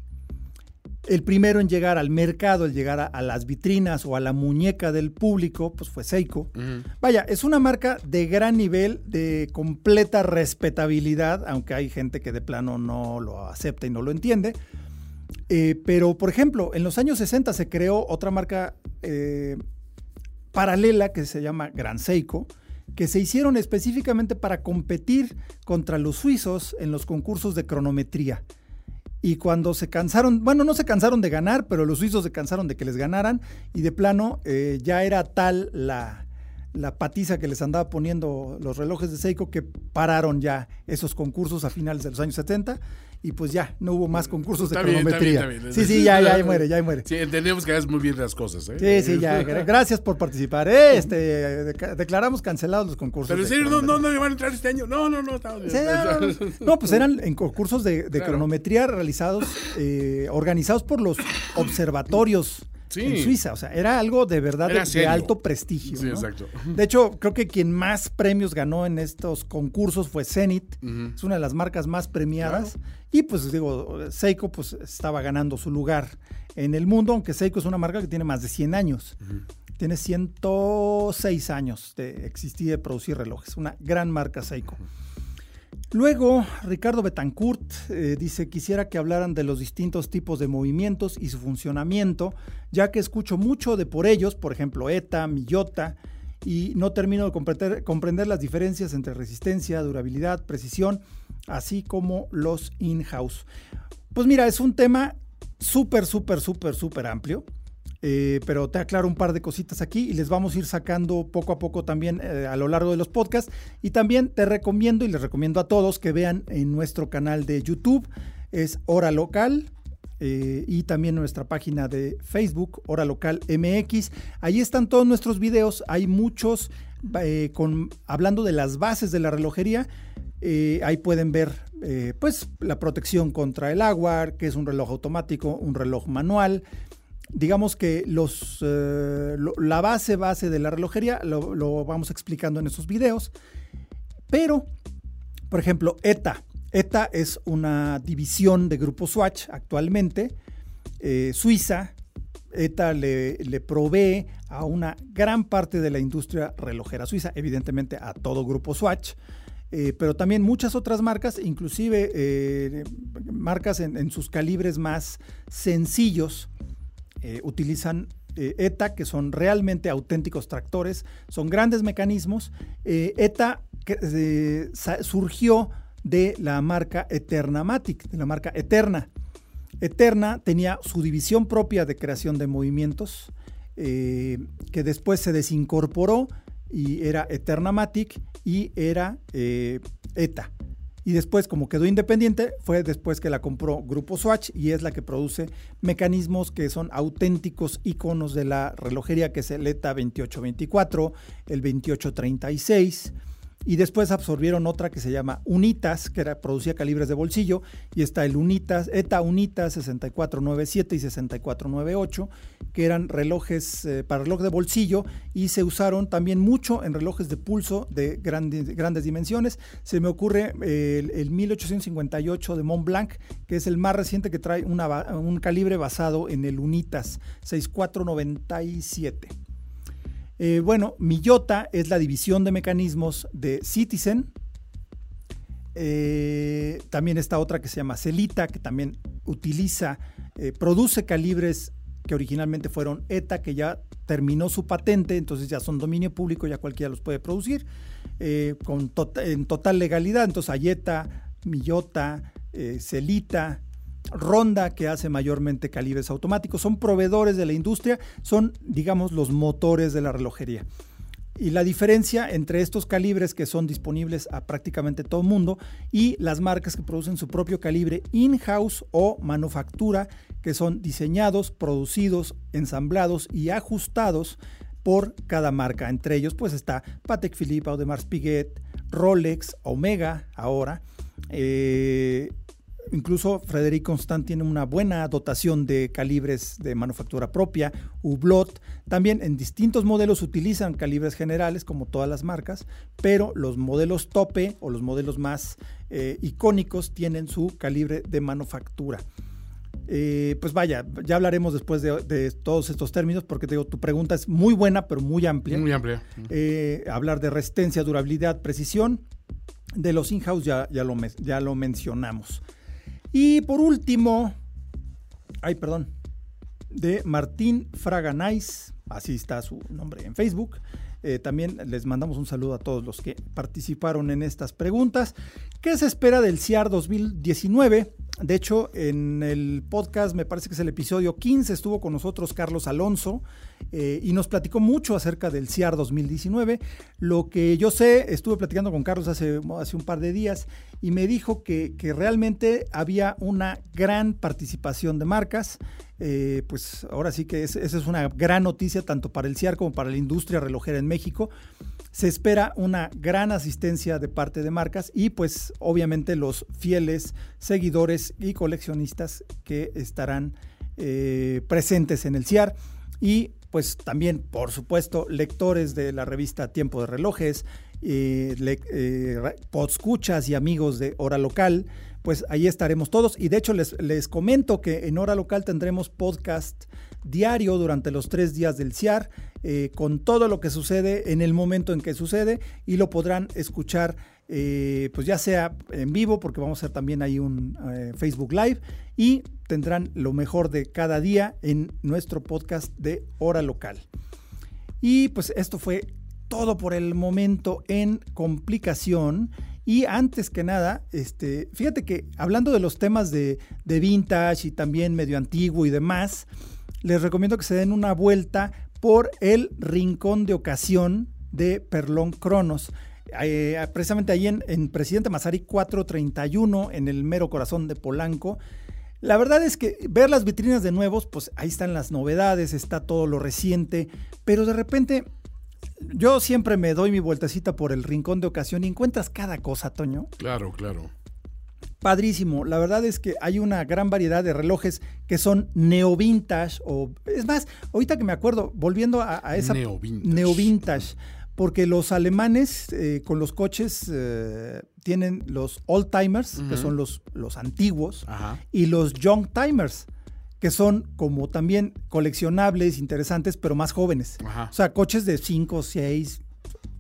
el primero en llegar al mercado, el llegar a, las vitrinas o a la muñeca del público, pues fue Seiko. Vaya, es una marca de gran nivel, de completa respetabilidad, aunque hay gente que de plano no lo acepta y no lo entiende. Eh, pero, por ejemplo, en los años 60 se creó otra marca eh, paralela que se llama Gran Seiko, que se hicieron específicamente para competir contra los suizos en los concursos de cronometría. Y cuando se cansaron, bueno, no se cansaron de ganar, pero los suizos se cansaron de que les ganaran y de plano eh, ya era tal la, la patiza que les andaba poniendo los relojes de Seiko que pararon ya esos concursos a finales de los años 70 y pues ya no hubo más concursos de cronometría. Sí, sí, ya, ya, muere, ya muere. Sí, entendemos que haces muy bien las cosas. ¿eh? Sí, sí, ya. Gracias por participar. ¿eh? Este, declaramos cancelados los concursos. Pero en serio, no, no, no van a entrar este año. No, no, no. no, pues eran en concursos de, cronometría realizados, eh, organizados por los observatorios en Suiza. O sea, era algo de verdad de, alto prestigio. Sí, exacto. De hecho, creo que quien más premios ganó en estos concursos fue Zenit. Es una de las marcas más premiadas. Y pues digo, Seiko pues estaba ganando su lugar en el mundo, aunque Seiko es una marca que tiene más de 100 años. Tiene 106 años de existir y de producir relojes. Una gran marca Seiko. Luego, Ricardo Betancourt eh, dice, quisiera que hablaran de los distintos tipos de movimientos y su funcionamiento, ya que escucho mucho de por ellos, por ejemplo, ETA, Millota, y no termino de comprender, comprender las diferencias entre resistencia, durabilidad, precisión, así como los in-house. Pues mira, es un tema súper, súper, súper, súper amplio. Eh, pero te aclaro un par de cositas aquí y les vamos a ir sacando poco a poco también eh, a lo largo de los podcasts. Y también te recomiendo y les recomiendo a todos que vean en nuestro canal de YouTube, es Hora Local. Eh, y también nuestra página de Facebook, Hora Local MX. Ahí están todos nuestros videos. Hay muchos con, hablando de las bases de la relojería. ahí pueden ver pues la protección contra el agua, que es un reloj automático, un reloj manual, digamos que los, eh, la base base de la relojería lo, vamos explicando en esos videos. Pero, por ejemplo, ETA. ETA es una división de Grupo Swatch actualmente, eh, Suiza. ETA le, le, provee a una gran parte de la industria relojera suiza, evidentemente a todo Grupo Swatch. Eh, pero también muchas otras marcas, inclusive marcas en, sus calibres más sencillos, eh, utilizan eh, ETA, que son realmente auténticos tractores, son grandes mecanismos. Eh, ETA que, surgió de la marca Eternamatic, de la marca Eterna. Eterna tenía su división propia de creación de movimientos, que después se desincorporó y era Eternamatic y era ETA. Y después, como quedó independiente, fue después que la compró Grupo Swatch y es la que produce mecanismos que son auténticos iconos de la relojería, que es el ETA 2824, el 2836 y después absorbieron otra que se llama Unitas, que producía calibres de bolsillo, y está el Unitas, ETA Unitas 6497 y 6498, que eran relojes eh, para reloj de bolsillo y se usaron también mucho en relojes de pulso de grandes, grandes dimensiones. Se me ocurre eh, el, 1858 de Montblanc, que es el más reciente que trae un calibre basado en el Unitas 6497. Eh, bueno, Millota es la división de mecanismos de Citizen. Eh, también está otra que se llama Celita, que también utiliza, eh, produce calibres que originalmente fueron ETA, que ya terminó su patente, entonces ya son dominio público, ya cualquiera los puede producir, tota-, en total legalidad. Entonces hay ETA, Millota, Celita, Ronda, que hace mayormente calibres automáticos. Son proveedores de la industria, son, digamos, los motores de la relojería. Y la diferencia entre estos calibres que son disponibles a prácticamente todo el mundo y las marcas que producen su propio calibre in-house o manufactura, que son diseñados, producidos, ensamblados y ajustados por cada marca. Entre ellos pues está Patek Philippe, Audemars Piguet, Rolex, Omega ahora, eh, Incluso Frederic Constant tiene una buena dotación de calibres de manufactura propia, Hublot. También en distintos modelos utilizan calibres generales, como todas las marcas, pero los modelos tope o los modelos más eh, icónicos tienen su calibre de manufactura. Eh, pues vaya, ya hablaremos después de, todos estos términos, porque te digo, tu pregunta es muy buena, pero muy amplia. Muy amplia. Eh, hablar de resistencia, durabilidad, precisión. De los in-house ya, ya, lo, ya lo mencionamos. Y por último, ay, perdón, de Martín Fraganais, así está su nombre en Facebook. Eh, también les mandamos un saludo a todos los que participaron en estas preguntas. ¿Qué se espera del CIAR 2019? De hecho, en el podcast, me parece que es el episodio 15, estuvo con nosotros Carlos Alonso eh, y nos platicó mucho acerca del CIAR 2019. Lo que yo sé, estuve platicando con Carlos hace, hace un par de días y me dijo que, realmente había una gran participación de marcas. Eh, pues ahora sí que esa es una gran noticia tanto para el CIAR como para la industria relojera en México. Se espera una gran asistencia de parte de marcas y pues obviamente los fieles seguidores y coleccionistas que estarán eh, presentes en el CIAR y pues también, por supuesto, lectores de la revista Tiempo de Relojes, eh, eh y amigos de Hora Local, pues ahí estaremos todos. Y de hecho les, les comento que en Hora Local tendremos podcast diario durante los tres días del CIAR, eh, con todo lo que sucede en el momento en que sucede y lo podrán escuchar eh, pues ya sea en vivo, porque vamos a hacer también ahí un Facebook Live, y tendrán lo mejor de cada día en nuestro podcast de Hora Local. Y pues esto fue todo por el momento en complicación. Y antes que nada, este, fíjate que hablando de los temas de, de vintage y también medio antiguo y demás, les recomiendo que se den una vuelta por el Rincón de Ocasión de Perlón Cronos. Eh, precisamente ahí en, Presidente Mazari 431, en el mero corazón de Polanco. La verdad es que ver las vitrinas de nuevos, pues ahí están las novedades, está todo lo reciente, pero de repente yo siempre me doy mi vueltecita por el rincón de ocasión y encuentras cada cosa, Toño. Claro, claro. Padrísimo. La verdad es que hay una gran variedad de relojes que son neo vintage o es más, ahorita que me acuerdo, volviendo a, esa neo vintage. Neo vintage porque los alemanes eh, con los coches eh, tienen los old timers, que son los, los antiguos, y los young timers, que son como también coleccionables, interesantes, pero más jóvenes. O sea, coches de 5, 6,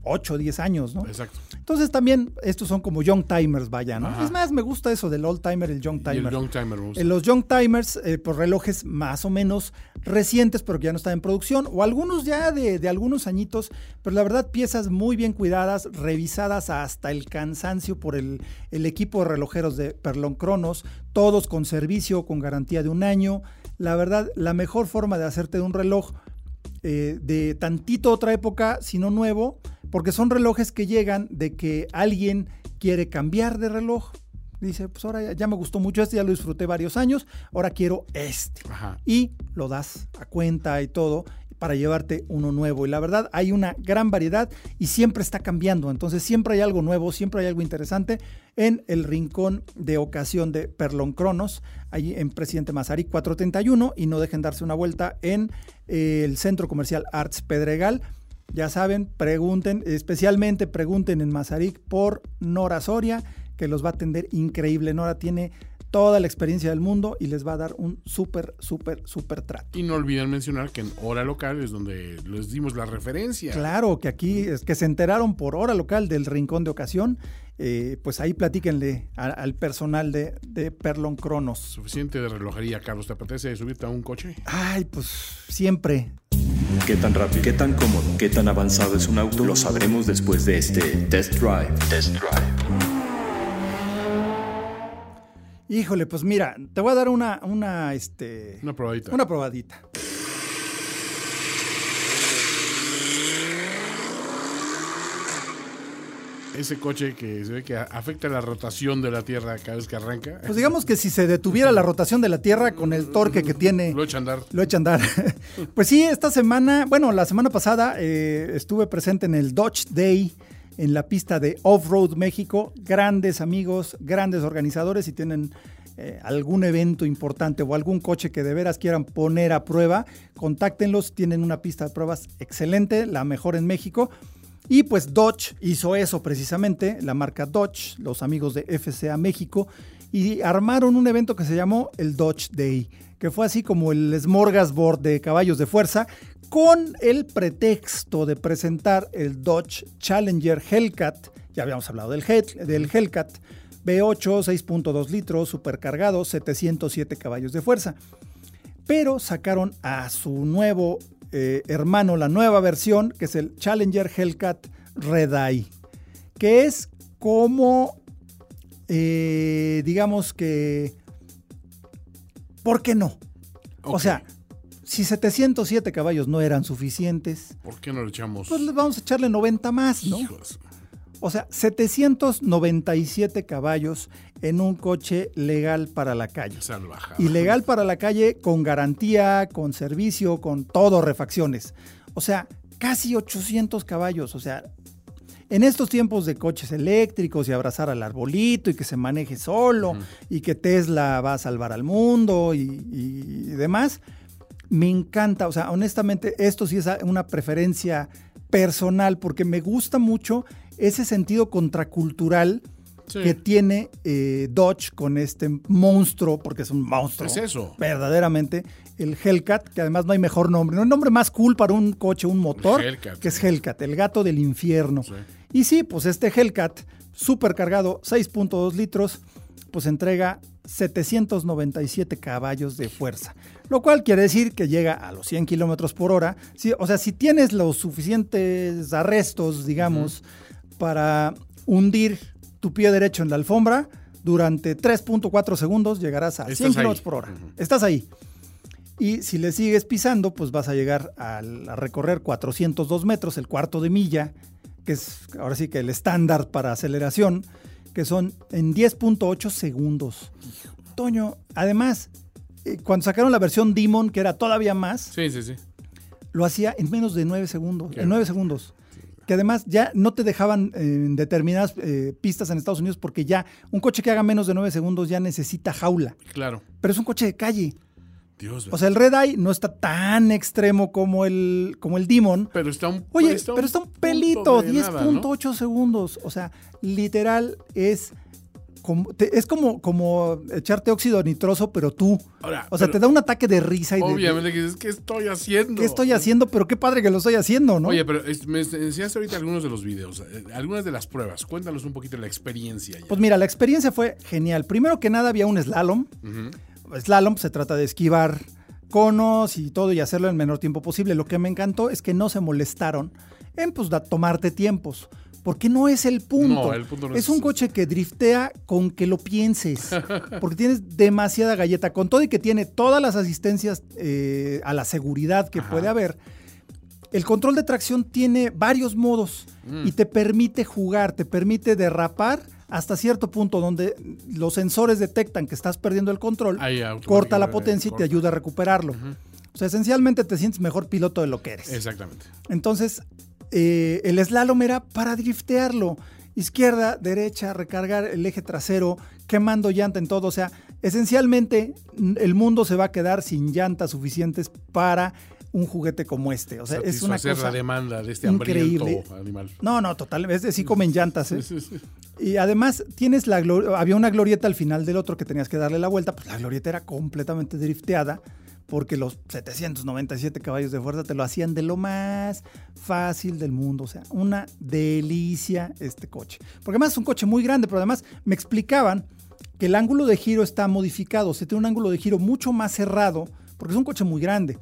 8, 10 años, ¿no? Exacto. Entonces también estos son como young timers, vaya, ¿no? Es más, me gusta eso del old timer, el young timer. el young timer eh, los young timers, eh, por relojes más o menos recientes, pero que ya no están en producción, o algunos ya de, algunos añitos, pero la verdad piezas muy bien cuidadas, revisadas hasta el cansancio por el, el equipo de relojeros de Perlon Cronos, todos con servicio, con garantía de un año. La verdad, la mejor forma de hacerte un reloj eh, de tantito otra época, sino nuevo, porque son relojes que llegan de que alguien quiere cambiar de reloj. Dice, pues ahora ya, me gustó mucho este, ya lo disfruté varios años, ahora quiero este. Ajá. Y lo das a cuenta y todo para llevarte uno nuevo. Y la verdad, hay una gran variedad y siempre está cambiando. Entonces, siempre hay algo nuevo, siempre hay algo interesante en el rincón de ocasión de Perlon Cronos, allí en Presidente Mazarí 431. Y no dejen darse una vuelta en eh, el Centro Comercial Arts Pedregal. Ya saben, pregunten, especialmente pregunten en Mazarik por Nora Soria, que los va a atender increíble. Nora tiene toda la experiencia del mundo y les va a dar un súper, súper, súper trato. Y no olviden mencionar que en hora local es donde les dimos la referencia. Claro, que aquí es que se enteraron por hora local del Rincón de Ocasión, eh, pues ahí platíquenle a- al personal de, de Perlon Cronos. Suficiente de relojería, Carlos. ¿Te apetece subirte a un coche? Ay, pues siempre. ¿Qué tan rápido? ¿Qué tan cómodo? ¿Qué tan avanzado es un auto? Lo sabremos después de este Test Drive. Test Drive. Híjole, pues mira, te voy a dar una, una, este, Una probadita. una probadita. Ese coche que se ve que afecta la rotación de la Tierra cada vez que arranca. Pues digamos que si se detuviera la rotación de la Tierra con el torque que tiene, Lo echa a andar. lo echa a andar. Pues sí, esta semana, bueno, la semana pasada eh, estuve presente en el Dodge Day en la pista de Off-Road México. Grandes amigos, grandes organizadores. Si tienen eh, algún evento importante o algún coche que de veras quieran poner a prueba, contáctenlos. Tienen una pista de pruebas excelente, la mejor en México. Y pues Dodge hizo eso precisamente, la marca Dodge, los amigos de FCA México, y armaron un evento que se llamó el Dodge Day, que fue así como el smorgasbord de caballos de fuerza, con el pretexto de presentar el Dodge Challenger Hellcat, ya habíamos hablado del, Hell- del Hellcat, V8, 6.2 litros, supercargado, 707 caballos de fuerza. Pero sacaron a su nuevo eh, hermano, la nueva versión, que es el Challenger Hellcat Red Eye, que es como, eh, digamos que, ¿por qué no? O sea, si 707 caballos no eran suficientes, ¿Por qué no le echamos? pues vamos a echarle 90 más, ¿no? Hijos. O sea, 797 caballos en un coche legal para la calle. Salvajada. Y legal para la calle con garantía, con servicio, con todo, refacciones. O sea, casi 800 caballos. O sea, en estos tiempos de coches eléctricos y abrazar al arbolito y que se maneje solo y que Tesla va a salvar al mundo y, y demás, me encanta. O sea, honestamente, esto sí es una preferencia personal porque me gusta mucho ese sentido contracultural Sí. que tiene eh, Dodge con este monstruo, porque es un monstruo. Es eso. Verdaderamente. El Hellcat, que además no hay mejor nombre. No hay nombre más cool para un coche, un motor, Hellcat. que es Hellcat, el gato del infierno. Sí. Y sí, pues este Hellcat, super cargado, 6.2 litros, pues entrega 797 caballos de fuerza. Lo cual quiere decir que llega a los 100 kilómetros por hora. Sí, o sea, si tienes los suficientes arrestos, digamos, para hundir tu pie derecho en la alfombra, durante 3.4 segundos llegarás a Estás 100 ahí. kilómetros por hora. Estás ahí. Y si le sigues pisando, pues vas a llegar al- a, recorrer 402 metros, el cuarto de milla, que es ahora sí que el estándar para aceleración, que son en 10.8 segundos. Toño, además, eh, cuando sacaron la versión Demon, que era todavía más, Sí, sí, sí. lo hacía en menos de 9 segundos. En 9 segundos. Que además ya no te dejaban eh, en determinadas eh, pistas en Estados Unidos porque ya un coche que haga menos de 9 segundos ya necesita jaula. Claro. Pero es un coche de calle. Dios. O sea, el Red Eye no está tan extremo como el, como el Demon. pero está un Oye, está pero está un pelito, de nada, ¿no? 10.8 segundos. O sea, literal es como, te- es como, como echarte óxido nitroso, pero tú. Ahora, o sea, te da un ataque de risa y de- Obviamente que dices, ¿qué estoy haciendo? ¿Qué estoy haciendo? Pero qué padre que lo estoy haciendo, ¿no? Oye, pero es- me enseñaste ahorita algunos de los videos, eh, algunas de las pruebas. Cuéntanos un poquito la experiencia. ya. Pues mira, la experiencia fue genial. Primero que nada había un slalom. Slalom se trata de esquivar conos y todo y hacerlo en el menor tiempo posible. Lo que me encantó es que no se molestaron en pues da- tomarte tiempos. Porque no es el punto. No, el punto no es es un coche que driftea con que lo pienses. Porque tienes demasiada galleta. Con todo y que tiene todas las asistencias eh, a la seguridad que Ajá. puede haber. el control de tracción tiene varios modos Mm. y te permite jugar, te permite derrapar hasta cierto punto donde los sensores detectan que estás perdiendo el control, Ahí corta la potencia y te ayuda a recuperarlo. O sea, esencialmente te sientes mejor piloto de lo que eres. Exactamente. Entonces, eh, el slalom era para driftearlo. Izquierda, derecha, recargar el eje trasero, quemando llanta en todo. O sea, esencialmente el mundo se va a quedar sin llantas suficientes para un juguete como este. O sea, es una cosa... la demanda de este increíble. animal. No, no, total. Es de sí comen llantas, ¿eh? Sí, sí, sí. Y además tienes la había una glorieta al final del otro que tenías que darle la vuelta, pues la glorieta era completamente drifteada porque los 797 caballos de fuerza te lo hacían de lo más fácil del mundo, o sea, una delicia este coche. Porque además es un coche muy grande, pero además me explicaban que el ángulo de giro está modificado, se tiene un ángulo de giro mucho más cerrado, porque es un coche muy grande.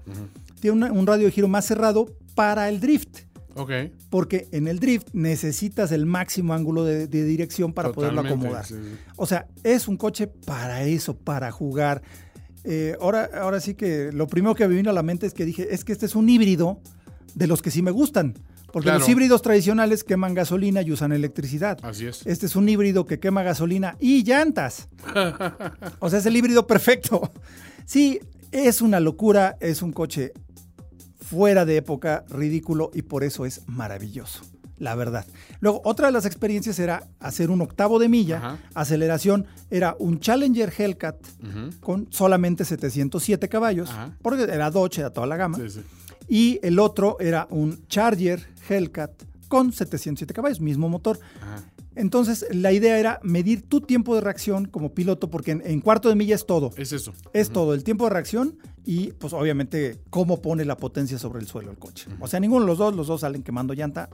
Tiene una- un radio de giro más cerrado para el drift Ok. porque en el drift necesitas el máximo ángulo de, de dirección para poderlo acomodar. sí, sí. O sea, es un coche para eso, para jugar. Eh, ahora, ahora sí que lo primero que me vino a la mente es que dije, es que este es un híbrido de los que sí me gustan. Porque Claro. los híbridos tradicionales queman gasolina y usan electricidad. Así es. Este es un híbrido que quema gasolina y llantas. o sea, es el híbrido perfecto. Sí, es una locura, es un coche fuera de época, ridículo y por eso es maravilloso, la verdad. Luego, otra de las experiencias era hacer un octavo de milla, Ajá. aceleración, era un Challenger Hellcat con solamente 707 caballos, Ajá. porque era Dodge, era toda la gama, Sí, sí. y el otro era un Charger Hellcat con 707 caballos, mismo motor. Ajá. Entonces, la idea era medir tu tiempo de reacción como piloto, porque en, en cuarto de milla es todo. Es eso. Es todo, el tiempo de reacción y, pues, obviamente, cómo pone la potencia sobre el suelo el coche. O sea, ninguno de los dos, los dos salen quemando llanta.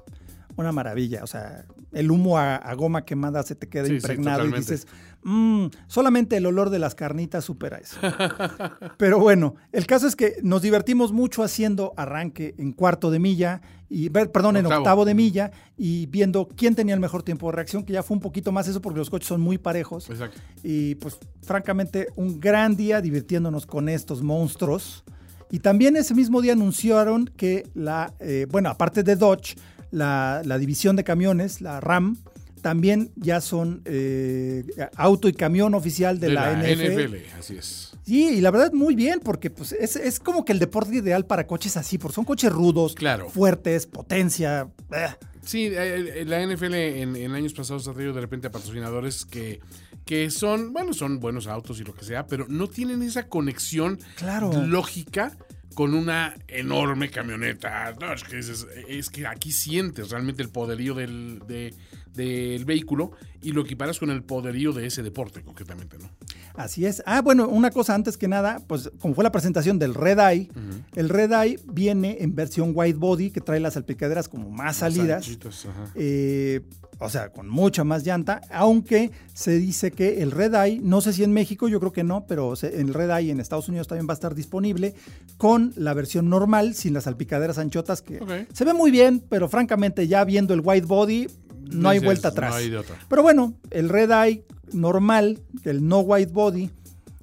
Una maravilla. O sea, el humo a, a goma quemada se te queda Sí, sí, impregnado y dices, "Mm, solamente el olor de las carnitas supera eso. Pero bueno, el caso es que nos divertimos mucho haciendo arranque en cuarto de milla, y perdón, en Octavo. octavo de milla, y viendo quién tenía el mejor tiempo de reacción, que ya fue un poquito más eso porque los coches son muy parejos. Exacto. Y pues francamente un gran día divirtiéndonos con estos monstruos. Y también ese mismo día anunciaron que la, eh, bueno, aparte de Dodge, la, la división de camiones, la RAM, también ya son eh, auto y camión oficial de, la, NFL. Así es. Sí, y la verdad muy bien, porque pues es, es como que el deporte ideal para coches así, porque son coches rudos, Claro. fuertes, potencia. eh. Sí, eh, la NFL en, en años pasados ha traído de repente a patrocinadores que, que son, bueno, son buenos autos y lo que sea, pero no tienen esa conexión Claro. lógica con una enorme camioneta. No, es que, dices, es que aquí sientes realmente el poderío del, de- del vehículo y lo equiparas con el poderío de ese deporte, concretamente, ¿no? Así es. Ah, bueno, una cosa antes que nada, pues como fue la presentación del Red Eye, el Red Eye viene en versión white body, que trae las salpicaderas como más salidas. Ajá. eh, o sea, con mucha más llanta, aunque se dice que el Red Eye, no sé si en México, yo creo que no, pero el Red Eye en Estados Unidos también va a estar disponible con la versión normal, sin las salpicaderas anchotas, que se ve muy bien, pero francamente ya viendo el white body, no hay vuelta atrás. No hay de otra. Pero bueno, el Red Eye normal, el no white body,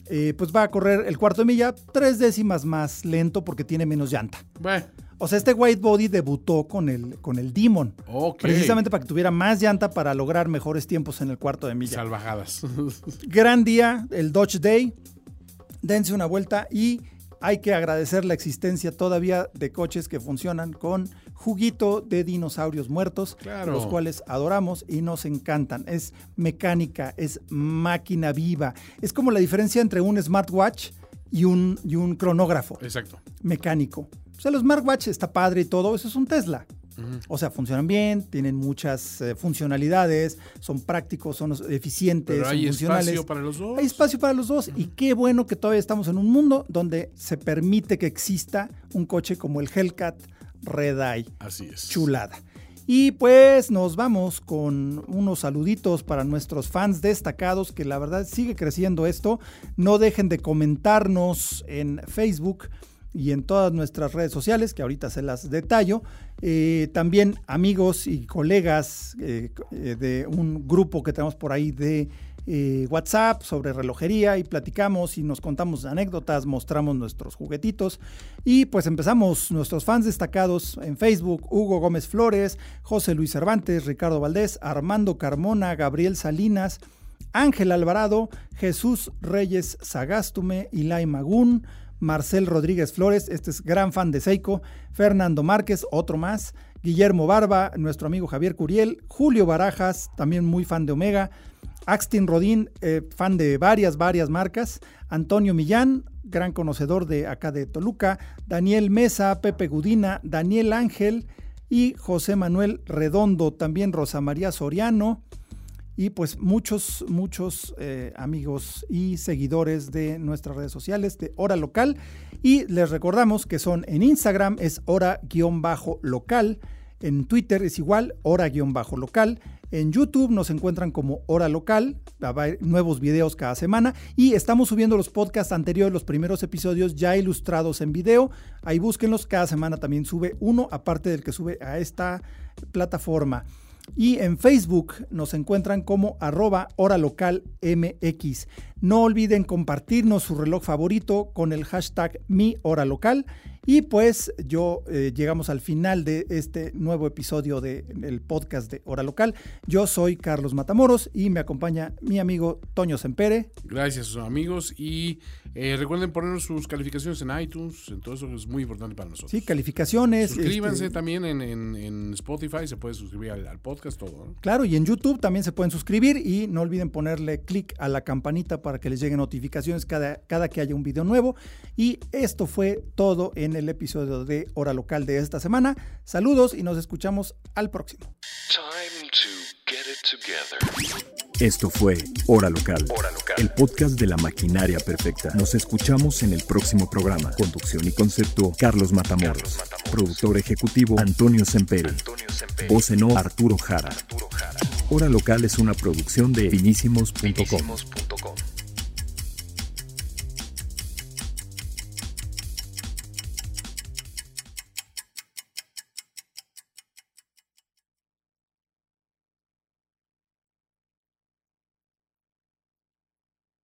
eh, pues va a correr el cuarto de milla tres décimas más lento porque tiene menos llanta. Bueno, O sea, este white body debutó con el, con el Demon. Precisamente para que tuviera más llanta para lograr mejores tiempos en el cuarto de milla. Salvajadas. Gran día, el Dodge Day. Dense una vuelta y hay que agradecer la existencia todavía de coches que funcionan con juguito de dinosaurios muertos, Claro. los cuales adoramos y nos encantan. Es mecánica, es máquina viva. Es como la diferencia entre un smartwatch y un, y un cronógrafo Exacto. mecánico. O sea, los smartwatch está padre y todo, eso es un Tesla. O sea, funcionan bien, tienen muchas eh, funcionalidades, son prácticos, son eficientes, Pero son hay funcionales. espacio para los dos. Hay espacio para los dos y qué bueno que todavía estamos en un mundo donde se permite que exista un coche como el Hellcat Red Eye. Así es. Chulada. Y pues nos vamos con unos saluditos para nuestros fans destacados, que la verdad sigue creciendo esto. No dejen de comentarnos en Facebook y en todas nuestras redes sociales, que ahorita se las detallo. Eh, también amigos y colegas eh, de un grupo que tenemos por ahí de eh, WhatsApp sobre relojería y platicamos y nos contamos anécdotas, mostramos nuestros juguetitos y pues empezamos nuestros fans destacados en Facebook, Hugo Gómez Flores, José Luis Cervantes, Ricardo Valdés, Armando Carmona, Gabriel Salinas, Ángel Alvarado, Jesús Reyes Sagastume, Ilay Magún, Marcel Rodríguez Flores, este es gran fan de Seiko, Fernando Márquez, otro más, Guillermo Barba, nuestro amigo Javier Curiel, Julio Barajas, también muy fan de Omega, Axtin Rodín, eh, fan de varias, varias marcas, Antonio Millán, gran conocedor de acá de Toluca, Daniel Mesa, Pepe Gudina, Daniel Ángel y José Manuel Redondo, también Rosa María Soriano, y pues muchos, muchos eh, amigos y seguidores de nuestras redes sociales de Hora Local. Y les recordamos que son en Instagram es hora-local, en Twitter es igual, hora-local. En YouTube nos encuentran como Hora Local, nuevos videos cada semana y estamos subiendo los podcasts anteriores, los primeros episodios ya ilustrados en video. Ahí búsquenlos, cada semana también sube uno, aparte del que sube a esta plataforma. Y en Facebook nos encuentran como arroba hora local MX. No olviden compartirnos su reloj favorito con el hashtag mi hora local. Y pues yo eh, llegamos al final de este nuevo episodio del podcast de Hora Local. Yo soy Carlos Matamoros y me acompaña mi amigo Toño Sempere. Gracias amigos y eh, recuerden poner sus calificaciones en iTunes, en todo eso es muy importante para nosotros. Sí, calificaciones. Suscríbanse este, también en, Spotify, se puede suscribir al, podcast, todo. Claro, y en YouTube también se pueden suscribir y no olviden ponerle clic a la campanita para que les lleguen notificaciones cada, cada que haya un video nuevo. Y esto fue todo en el episodio de Hora Local de esta semana. Saludos y nos escuchamos al próximo. Esto fue Hora Local, el podcast de la maquinaria perfecta. Nos escuchamos en el próximo programa. Conducción y concepto, Carlos Matamoros. Productor ejecutivo, Antonio Semperi. Voz en Arturo Jara. Hora Local es una producción de finísimos.com.